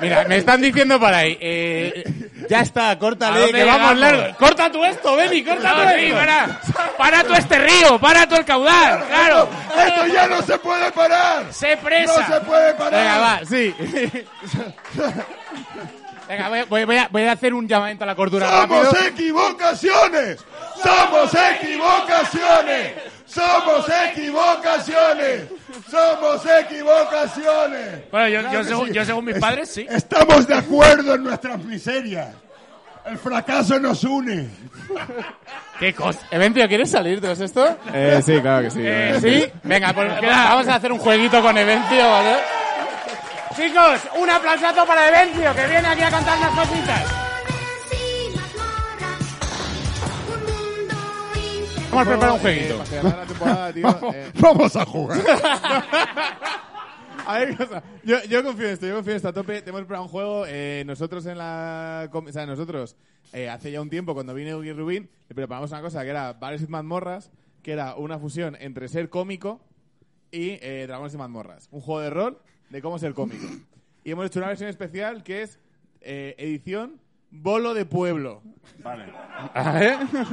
Mira, me están diciendo por ahí. eh, ya está, ¿A córtale, que vamos largo. Corta tú esto, Benny, corta tú No, sí, esto. para, para tú este río, para tú el caudal, claro. Esto ya no se puede parar. Sé presa. No se puede parar. Venga, va, sí. Venga, voy, voy- voy a, voy a hacer un llamamiento a la cordura ¡Somos rápido. equivocaciones! ¡Somos equivocaciones! ¡Somos equivocaciones! ¡Somos equivocaciones! Bueno, yo, Claro yo según, sí. yo según mis Es- padres, sí. Estamos de acuerdo en nuestras miserias. El fracaso nos une. ¿Qué cosa? Evencio, ¿quieres salir de esto? Eh, sí, claro que sí. Eh, ¿Sí? Venga, pues vamos a hacer un jueguito con Evencio, ¿vale? Chicos, un aplausazo para Evencio, que viene aquí a cantar unas cositas. Vamos a preparar un jueguito. para cerrar la temporada, tío, eh, Vamos a jugar. A ver, cosa. Yo, yo confío en esto, yo confío en esto a tope. Te hemos preparado un juego. eh, nosotros en la. O sea, nosotros, eh, hace ya un tiempo, cuando vine Ugi Rubin, le preparamos una cosa que era Bares y Mazmorras, que era una fusión entre ser cómico y eh, Dragones y Mazmorras. Un juego de rol de cómo ser cómico. Y hemos hecho una versión especial que es eh, edición Bolo de Pueblo. Vale.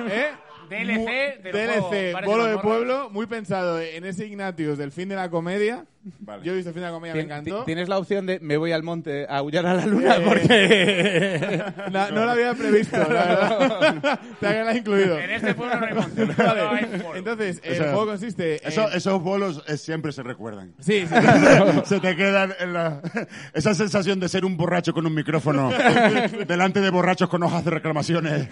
¿Eh? DLC del DLC, juego Bares y Bolo de. Pueblo, muy pensado en ese Ignatius del fin de la comedia. Vale. Yo he visto el fin de la comedia, me Tien- encantó. ti- Tienes la opción de me voy al monte a aullar a la luna Eh, porque... No, no lo había previsto, la verdad. Te había incluido. En este pueblo no hay monte. Vale. No hay pueblo. Entonces, el Eso- juego consiste en... Eso- esos bolos eh, siempre se recuerdan. Sí, sí. se te quedan en la... esa sensación de ser un borracho con un micrófono delante de borrachos con hojas de reclamaciones.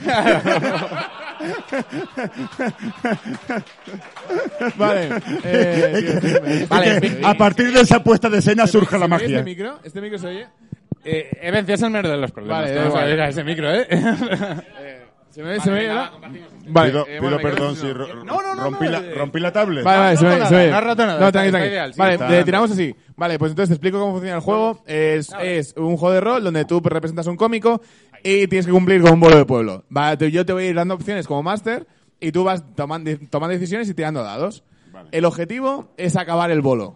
Vale. Eh, Vale, a partir de esa puesta de escena surge la ¿Se me oye magia. ¿Este micro? ¿Este micro se oye? Eh, Evencio es el menor de los problemas. Vale, da igual. sabes a ese micro, ¿eh? ¿Se me oye? ¿Se me oye? ahora? Vale, pido eh, pido bueno, me quedo perdón sin- si ro- No, no, no, rompí, no, la, eh. rompí la tablet. Vale, vale, No se me ha oye, roto se oye. no ha roto nada, No, está- tranqui, Vale, está- le tiramos así. Vale, pues entonces te explico cómo funciona el juego. Es, es un juego de rol donde tú representas un cómico y tienes que cumplir con un bolo de pueblo. Te- yo te voy a ir dando opciones como máster y tú vas tomando, tomando decisiones y tirando dados. Vale. El objetivo es acabar el bolo.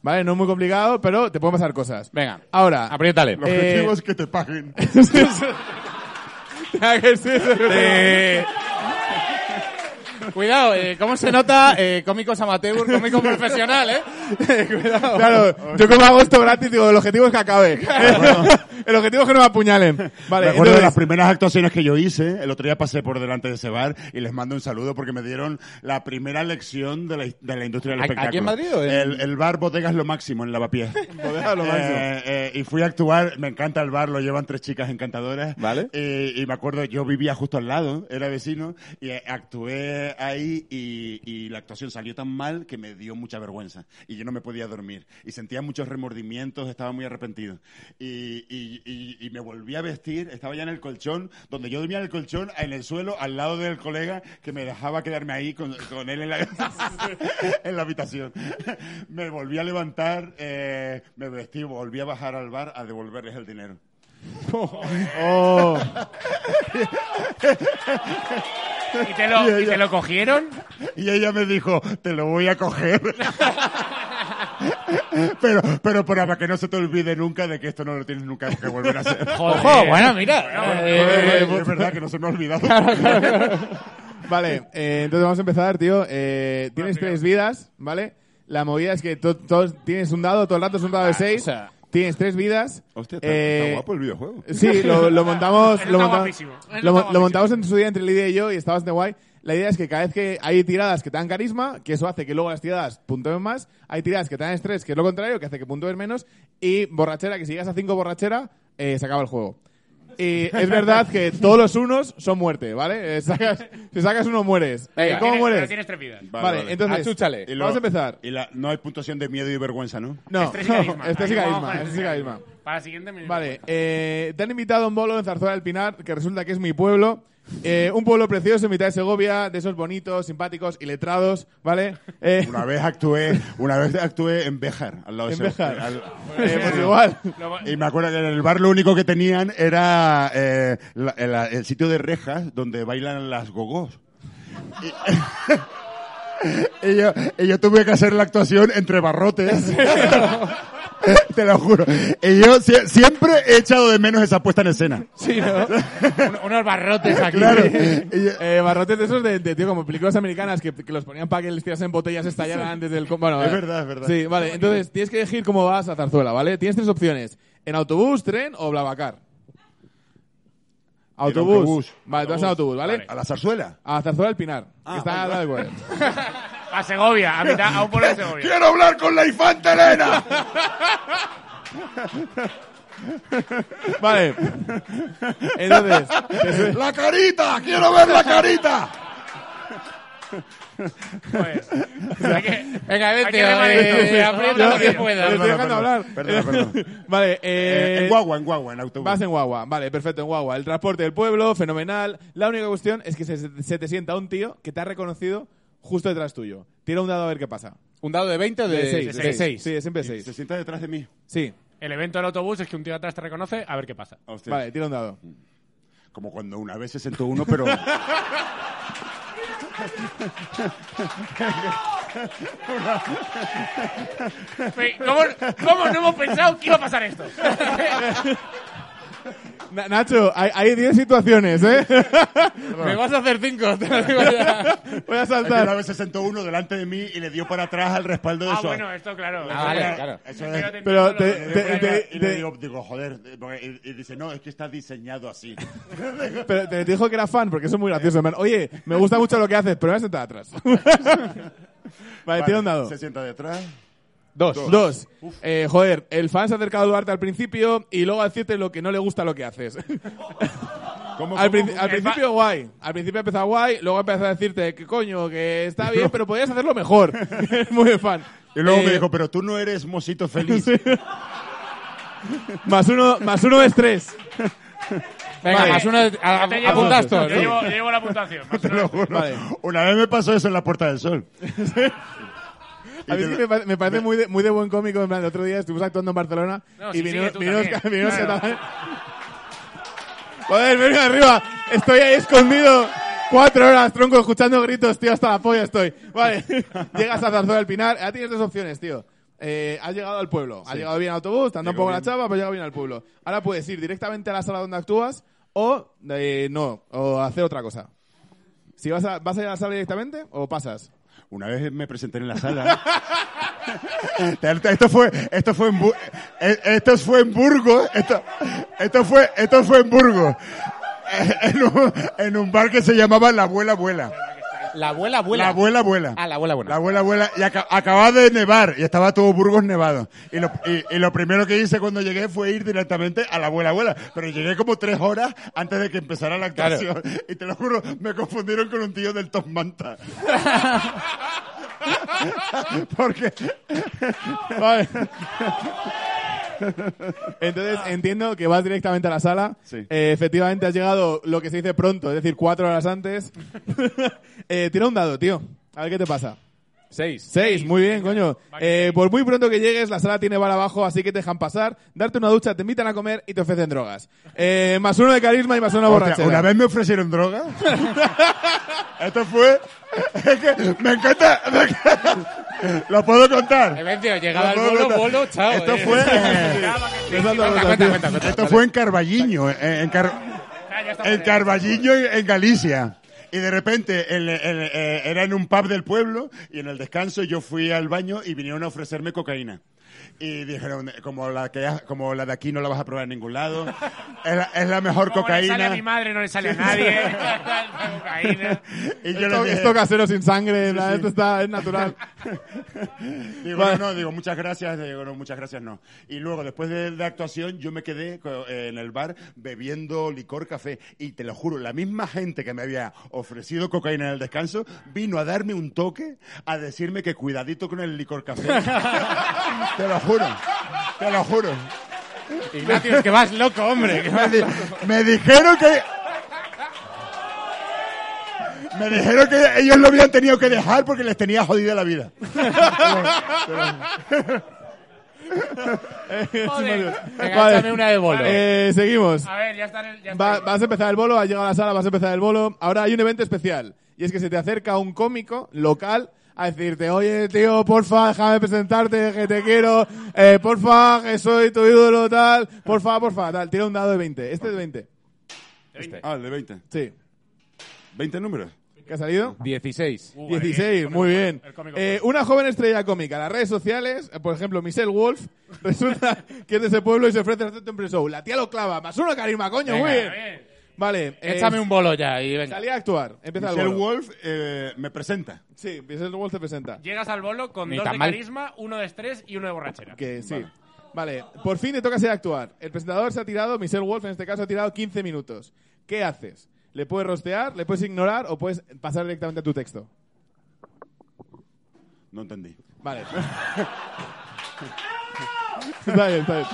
¿Vale? No es muy complicado, pero te pueden pasar cosas. Venga, Ahora. apriétale. El objetivo Eh, es que te paguen. Ah, que sí, sí, sí. Eh, Cuidado, eh, ¿cómo se nota? Eh, cómicos amateur, cómico profesional, ¿eh? Cuidado. Claro, yo como hago esto gratis, digo, el objetivo es que acabe. el objetivo es que no me apuñalen. Vale, me acuerdo de entonces- las primeras actuaciones que yo hice. El otro día pasé por delante de ese bar y les mando un saludo porque me dieron la primera lección de la, de la industria del ¿A- espectáculo. aquí en Madrid o en- el, el bar Bodegas Lo Máximo en Lavapiés. Bodegas Lo Máximo. Eh, eh, y fui a actuar, me encanta el bar, lo llevan tres chicas encantadoras. Vale. Y, y me acuerdo, yo vivía justo al lado, era vecino, y eh, actué ahí y, y la actuación salió tan mal que me dio mucha vergüenza. Y yo no me podía dormir. Y sentía muchos remordimientos, estaba muy arrepentido. Y, y, y, me volví a vestir, estaba ya en el colchón, donde yo dormía en el colchón, en el suelo, al lado del colega que me dejaba quedarme ahí con, con él en la, en la habitación. Me volví a levantar, eh, me vestí, volví a bajar al bar a devolverles el dinero. Oh. ¿Y te lo, y te lo cogieron? Y ella me dijo, te lo voy a coger. pero, pero para que no se te olvide nunca de que esto no lo tienes nunca que volver a hacer. Ojo, bueno, mira. eh, Eh, es verdad que no se me ha olvidado. Vale, eh, entonces vamos a empezar, tío. Eh, tienes tres vidas, ¿vale? La movida es que to- tienes un dado, todo el rato es un dado de seis. o sea- tienes tres vidas. Hostia, está, Eh, está guapo el videojuego. Sí, lo, lo montamos, lo, está montamos- guapísimo. Él lo, montamos en su día entre Lidia y yo y está bastante guay. La idea es que cada vez que hay tiradas que te dan carisma, que eso hace que luego las tiradas puntúen más, hay tiradas que te dan estrés, que es lo contrario, que hace que puntúes menos, y borrachera, que si llegas a 5 borrachera, eh, se acaba el juego. Y es verdad que todos los unos son muerte, ¿vale? Eh, sacas- si sacas uno, mueres. Venga, ¿Y ¿Cómo Tienes- mueres? pero tienes tres vidas. Vale, entonces, Achúchale. Y vamos a empezar. Y la, no hay puntuación de miedo y vergüenza, ¿no? No, Estrés y carisma. estrés y Ahí vamos carisma, con estrés y carisma. Para la siguiente me Vale, eh, te han invitado a un bolo en Zarzuela del Pinar, que resulta que es mi pueblo. Eh, un pueblo precioso en mitad de Segovia, de esos bonitos, simpáticos y letrados, ¿vale? Eh, Una vez actué, una vez actué en Béjar, al lado de en ese- Béjar. al- Eh, pues igual. Y me acuerdo que en el bar lo único que tenían era eh, la- el, el sitio de rejas donde bailan las gogos. Y, y yo, y yo tuve que hacer la actuación entre barrotes. Te lo juro. Y yo sie- siempre he echado de menos esa puesta en escena. Sí, ¿no? Un- unos barrotes aquí. Claro. Eh, barrotes de esos de, de, tío, como películas americanas que, que los ponían para que les tirasen botellas y estallaran antes del... Bueno, Es eh, verdad, es verdad. Sí, vale. Entonces, tienes que elegir cómo vas a Zarzuela, ¿vale? Tienes tres opciones. En autobús, tren o Blablacar. Autobús. autobús. Vale, tú vas en autobús, ¿vale? ¿A la zarzuela? A Zarzuela del Pinar. que está al lado de. A Segovia, a mitad, a un pueblo de Segovia. ¡Quiero hablar con la infanta Elena! Vale. Entonces, te ¡La carita! ¡Quiero ver la carita! Joder. Hay que- Venga, hay vete, que remar eh, eh, aprieta lo que puedas. estoy dejando hablar. Perdona, perdona. Vale, Eh, eh, en guagua, en guagua, en autobús. Vas en guagua, vale, perfecto, en guagua. El transporte del pueblo, fenomenal. La única cuestión es que se, se te sienta un tío que te ha reconocido justo detrás tuyo. Tira un dado a ver qué pasa. ¿Un dado de 20 o de, De 6. de seis? Sí, siempre Se 6. sienta detrás de mí. Sí. El evento del autobús es que un tío atrás te reconoce, a ver qué pasa. Hostia. Vale, tira un dado. Como cuando una vez se sentó uno, pero... ¿Cómo, ¿Cómo no hemos pensado que iba a pasar esto? Na- Nacho, hay, hay 10 situaciones, ¿eh? Me vas a hacer 5, te lo digo ya. Voy a que una saltar. vez se sentó uno delante de mí y le dio para atrás al respaldo de Ah, su... bueno, esto claro. Ah, vale, claro. Eso Pero es... te Pero te- lo- te- Y te- le te- digo, digo, joder, porque- y, y dice, no, es que está diseñado así. Pero te dijo que era fan, porque eso es muy gracioso. plan, Oye, me gusta mucho lo que haces, pero me voy a sentar atrás. vale, tira un dado. Se sienta detrás. Dos. Dos. Eh, joder, el fan se ha acercado a Duarte al principio y luego a decirte lo que no le gusta lo que haces. ¿Cómo, al, cómo, prin- cómo? al principio guay. Al principio empezó guay, luego empezó a decirte que coño, que está bien, pero podrías hacerlo mejor. Muy fan. Y luego Eh, me dijo, pero tú no eres mosito feliz. Más uno, más uno es tres. Venga, Vale. más uno. de- a- te llevo- apuntas todos. Yo llevo, yo llevo la puntuación. más Te lo juro. Vale. Una vez me pasó eso en la Puerta del Sol. A mí sí que me, me parece muy de, muy de buen cómico. En plan, el otro día estuvimos actuando en Barcelona No, y sí, vinieron, sigue tú vinieron, también. Claro. catalanes. Joder, ven arriba. Estoy ahí escondido. Cuatro horas, tronco, escuchando gritos, tío, hasta la polla estoy. Vale, llegas a Zarzuela del Pinar, ahora tienes dos opciones, tío. Eh, has llegado al pueblo, has llegado bien en autobús, te anda un Llego poco la bien. chava, pero has llegado bien al pueblo. Ahora puedes ir directamente a la sala donde actúas o eh, no, o hacer otra cosa. Si vas a, ¿Vas a ir a la sala directamente o pasas? Una vez me presenté en la sala. esto fue, esto fue en, eh, esto fue en Burgos, esto, esto fue, esto fue en Burgos, en un bar que se llamaba La Abuela Abuela. La abuela, abuela. La Abuela Abuela. Ah, la abuela, abuela. La abuela, abuela, y aca- acababa de nevar y estaba todo Burgos nevado. Y lo, y, y lo primero que hice cuando llegué fue ir directamente a la abuela, abuela. Pero llegué como tres horas antes de que empezara la actuación. Y te lo juro, me confundieron con un tío del Top Manta. Porque. Entonces entiendo que vas directamente a la sala. Sí. Eh, efectivamente has llegado lo que se dice pronto, es decir, cuatro horas antes. eh, tira un dado, tío. A ver qué te pasa. Seis. Seis, muy bien, coño. Eh, por muy pronto que llegues, la sala tiene bar abajo, así que te dejan pasar, darte una ducha, te invitan a comer y te ofrecen drogas. Eh, más uno de carisma y más una borrachera. una vez me ofrecieron droga. Esto fue. Es que me encanta. me encanta. Lo puedo contar. Evencio, llegaba Lo el puedo bolo, contar. bolo, chao. Esto eh. fue. Cuenta, Cuenta, cuenta, cuenta, cuenta. Esto fue en Carballiño, en, Car- Ah, en. Carballiño, en Galicia. Y de repente eh, era en un pub del pueblo y en el descanso yo fui al baño y vinieron a ofrecerme cocaína. Y dijeron, como la, que, como la de aquí no la vas a probar en ningún lado, es la, es la mejor Como le sale a cocaína. mi madre, no le sale a nadie. cocaína. Y yo Esto, dije, esto casero sin sangre, la- esto está, es natural. Digo, Vale. no, no, digo, muchas gracias, digo, no, muchas gracias, no. Y luego, después de la actuación, yo me quedé eh, en el bar bebiendo licor café. Y te lo juro, la misma gente que me había ofrecido cocaína en el descanso, vino a darme un toque, a decirme que cuidadito con el licor café. te lo juro, te lo juro. Ignacio, es que vas loco, hombre. que Me, vas- di- me dijeron que... Me dijeron que ellos lo habían tenido que dejar porque les tenía jodida la vida. Joder. Vale. una de bolo. Eh, seguimos. A ver, ya está. en el- ya está Va- ahí. vas a empezar el bolo, has llegado a la sala, vas a empezar el bolo. Ahora hay un evento especial. Y es que se te acerca un cómico local a decirte, oye, tío, porfa, déjame presentarte, que te quiero. Eh, porfa, que soy tu ídolo, tal. Porfa, porfa, tal. Tira un dado de 20. Este es de 20. Ah, el de 20. Sí. 20 números. ¿Qué ha salido? 16. Uh, 16, el muy bien. el Eh, una joven estrella cómica. Las redes sociales, eh, por ejemplo, Michelle Wolf, resulta que es de ese pueblo y se ofrece a hacerte un pre-show. La tía lo clava. Más uno carisma, coño, Venga, muy bien. bien. Vale. eh, Échame un bolo ya y venga. Salí a actuar. Empieza Michelle el bolo. Wolf eh, me presenta. Sí, Michelle Wolf te presenta. Llegas al bolo con Ni dos tan de mal. carisma, uno de estrés y uno de borrachera. Que sí. Vale. por fin te toca ser actuar. El presentador se ha tirado, Michelle Wolf en este caso ha tirado 15 minutos. ¿Qué haces? ¿Le puedes rostear, le puedes ignorar o puedes pasar directamente a tu texto? No entendí. Vale. está bien, está bien.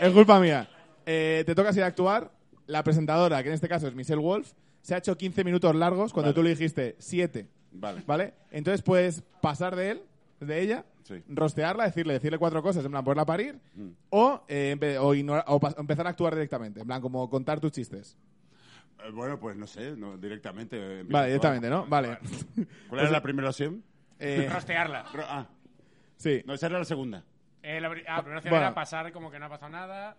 Es culpa mía. Eh, te toca ser actuar. La presentadora, que en este caso es Michelle Wolf, se ha hecho 15 minutos largos cuando Vale. tú le dijiste 7. Vale. ¿Vale? Entonces puedes pasar de él, de ella, Sí. rostearla, decirle, decirle cuatro cosas, en plan, poderla parir, o, eh, empe- o, ignora- o pas- empezar a actuar directamente, en plan, como contar tus chistes. Eh, bueno, pues no sé, no, directamente. eh, Vale, directamente, ¿no? Vale. ¿Cuál era la primera opción? Eh, Rostearla. Ro- Ah, sí. no, esa era la segunda. Eh, la, pri- ah, primera opción Bueno. era pasar como que no ha pasado nada.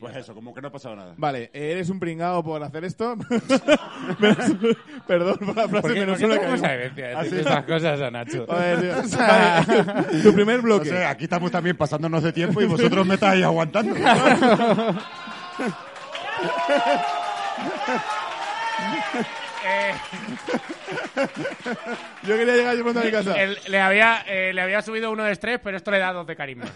Pues eso, como que no ha pasado nada. Vale, eres un pringado por hacer esto. Perdón por la frase, ¿Por qué, menos por qué uno te pones que- a decir decir estas cosas a Nacho? Joder, tío. Vale, tu primer bloque. sé, aquí estamos también pasándonos de tiempo y vosotros me estáis aguantando. Eh, Yo quería llegar yo pronto a mi casa. él- le, había, eh, le había subido uno de estrés, pero esto le da dos de carisma.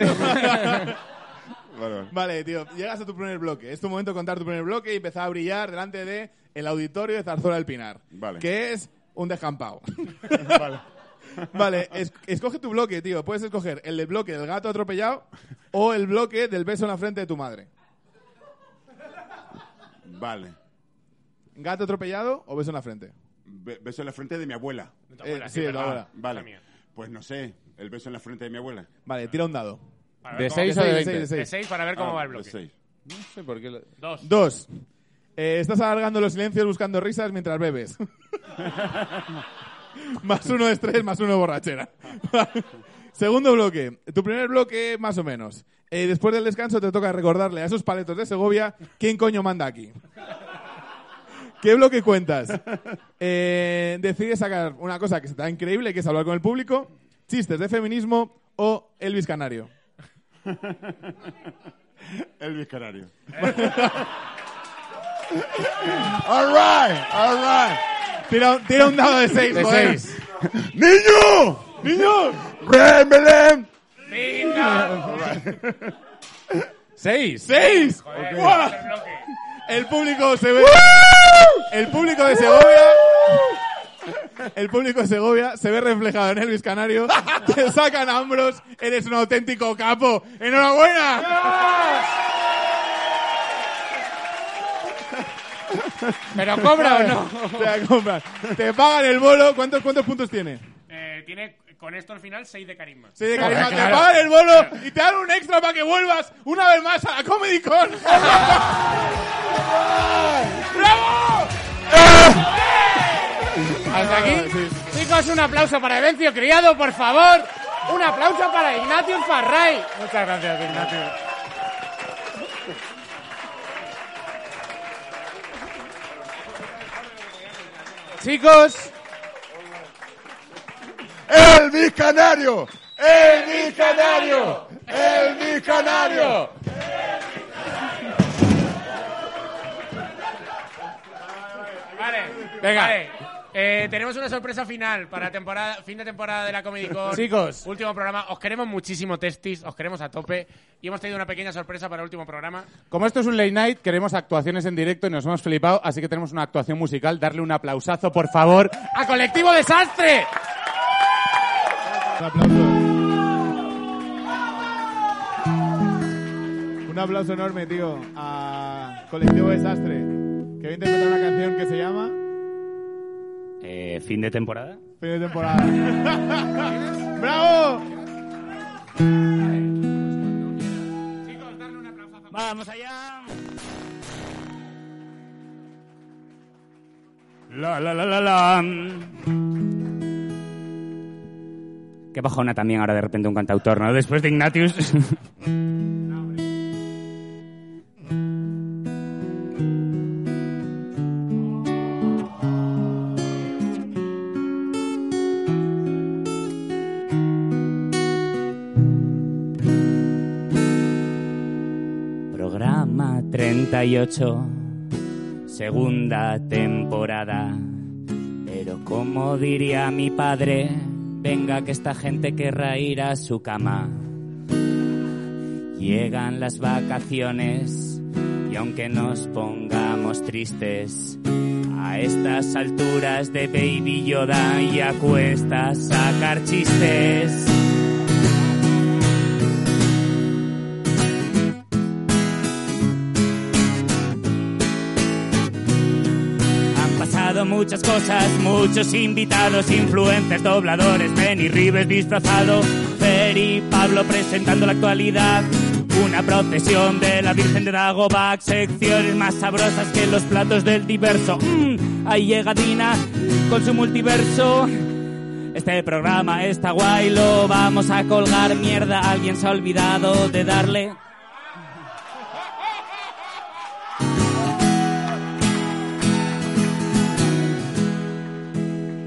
Vale, tío, llegas a tu primer bloque. Es tu momento de contar tu primer bloque y empezar a brillar delante de el auditorio de Zarzuela del Pinar. Vale. Que es un descampado. Vale. Vale, es- escoge tu bloque, tío. Puedes escoger el del bloque del gato atropellado o el bloque del beso en la frente de tu madre. Vale. ¿Gato atropellado o beso en la frente? Be- beso en la frente de mi abuela. tu abuela, Eh, sí, sí, de abuela. La Vale. mía. Pues no sé, el beso en la frente de mi abuela. Vale, tira un dado. Para ¿De ver cómo- 6 o de seis, 20? de seis, De seis para ver cómo Ah, va el de bloque. seis. No sé por qué. lo- Dos. Dos. Eh, estás alargando los silencios buscando risas mientras bebes. más uno de estrés, más uno de borrachera. Segundo bloque. Tu primer bloque, más o menos. Eh, después del descanso te toca recordarle a esos paletos de Segovia quién coño manda aquí. ¿Qué bloque cuentas? Eh, decides sacar una cosa que se te da increíble, que es hablar con el público, chistes de feminismo o Elvis Canario. Elvis Canario. all right, all right. Tira, tira un dado de seis, De joder. seis. ¡Niño! ¡Niño! ¡Ven, Belén! Seis. ¡Seis! ¡Guau! El público se ve. El público de Segovia. El público de Segovia se ve reflejado en Elvis Canario. Te sacan ambros. Eres un auténtico capo. ¡Enhorabuena! ¿Pero cobra o no? Te la compras. Te pagan el bolo. ¿Cuántos, cuántos puntos tiene? Eh, tiene con esto al final 6 de carisma. Sí, de carisma. Claro. Te pagan el bolo y te dan un extra para que vuelvas una vez más a la Comedy Con. Hasta aquí. Sí. Chicos, un aplauso para Evencio Criado, por favor. Un aplauso para Ignatius Farray. Muchas gracias, Ignatius. Chicos, ¡Elvis Canario! ¡Elvis Canario! ¡Elvis Canario! Vale, Venga. vale. Eh, tenemos una sorpresa final para temporada, fin de temporada de la Comedy Con. Chicos. Último programa. Os queremos muchísimo, Testis. Os queremos a tope. Y hemos tenido una pequeña sorpresa para el último programa. como esto es un late night, queremos actuaciones en directo y nos hemos flipado, así que tenemos una actuación musical. Darle un aplausazo, por favor, a Colectivo Desastre. Un aplauso. Un aplauso enorme, tío, a Colectivo Desastre, que va a interpretar una canción que se llama Eh, fin de temporada. Fin de temporada. ¡Bravo! Vamos allá. La, la, la, la, la. Qué bajona también ahora de repente un cantautor, ¿no? Después de Ignatius. 38, segunda temporada. Pero como diría mi padre, venga que esta gente querrá ir a su cama. Llegan las vacaciones y aunque nos pongamos tristes, a estas alturas de Baby Yoda ya cuesta sacar chistes. Muchas cosas, muchos invitados, influencers, dobladores, Benny Rives disfrazado, Fer y Pablo presentando la actualidad. Una procesión de la Virgen de Dagobac, secciones más sabrosas que los platos del diverso. Mm, ahí llega Dina con su multiverso. Este programa está guay, lo vamos a colgar. Mierda, alguien se ha olvidado de darle.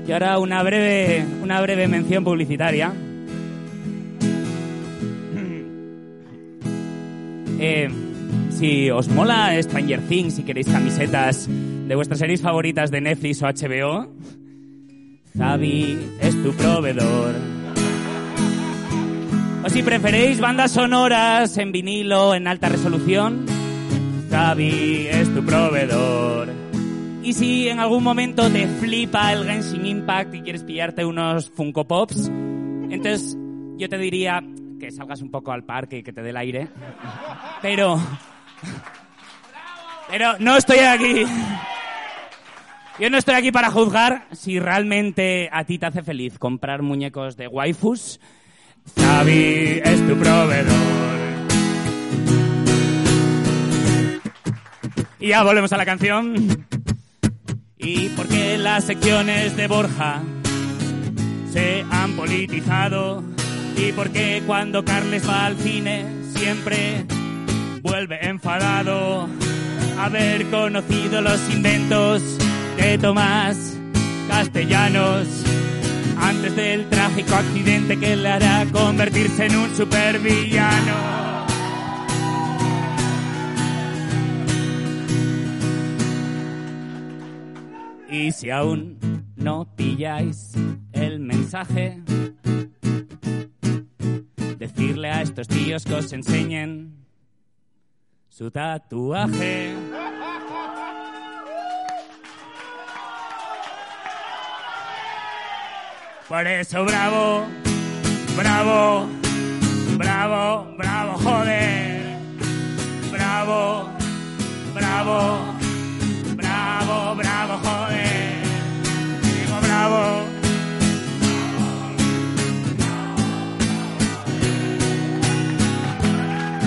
Y ahora una breve, una breve mención publicitaria. Eh, si os mola Stranger Things y queréis camisetas de vuestras series favoritas de Netflix o HBO, Zavi es tu proveedor. O si preferéis bandas sonoras en vinilo en alta resolución, Zavi es tu proveedor. Y si en algún momento te flipa el Genshin Impact y quieres pillarte unos Funko Pops, entonces yo te diría que salgas un poco al parque y que te dé el aire. Pero... Pero no estoy aquí... Yo no estoy aquí para juzgar si realmente a ti te hace feliz comprar muñecos de waifus. Xavi es tu proveedor. Y ya volvemos a la canción. ¿Y por qué las secciones de Borja se han politizado? ¿Y por qué cuando Carles va al cine siempre vuelve enfadado? Haber conocido los inventos de Tomás Castellanos antes del trágico accidente que le hará convertirse en un supervillano. Y si aún no pilláis el mensaje, decirle a estos tíos que os enseñen su tatuaje. Por eso bravo, bravo, bravo, bravo, joder. Bravo, bravo, bravo, bravo, joder. Digo bravo.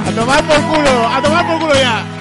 A tomar por culo, a tomar por culo ya.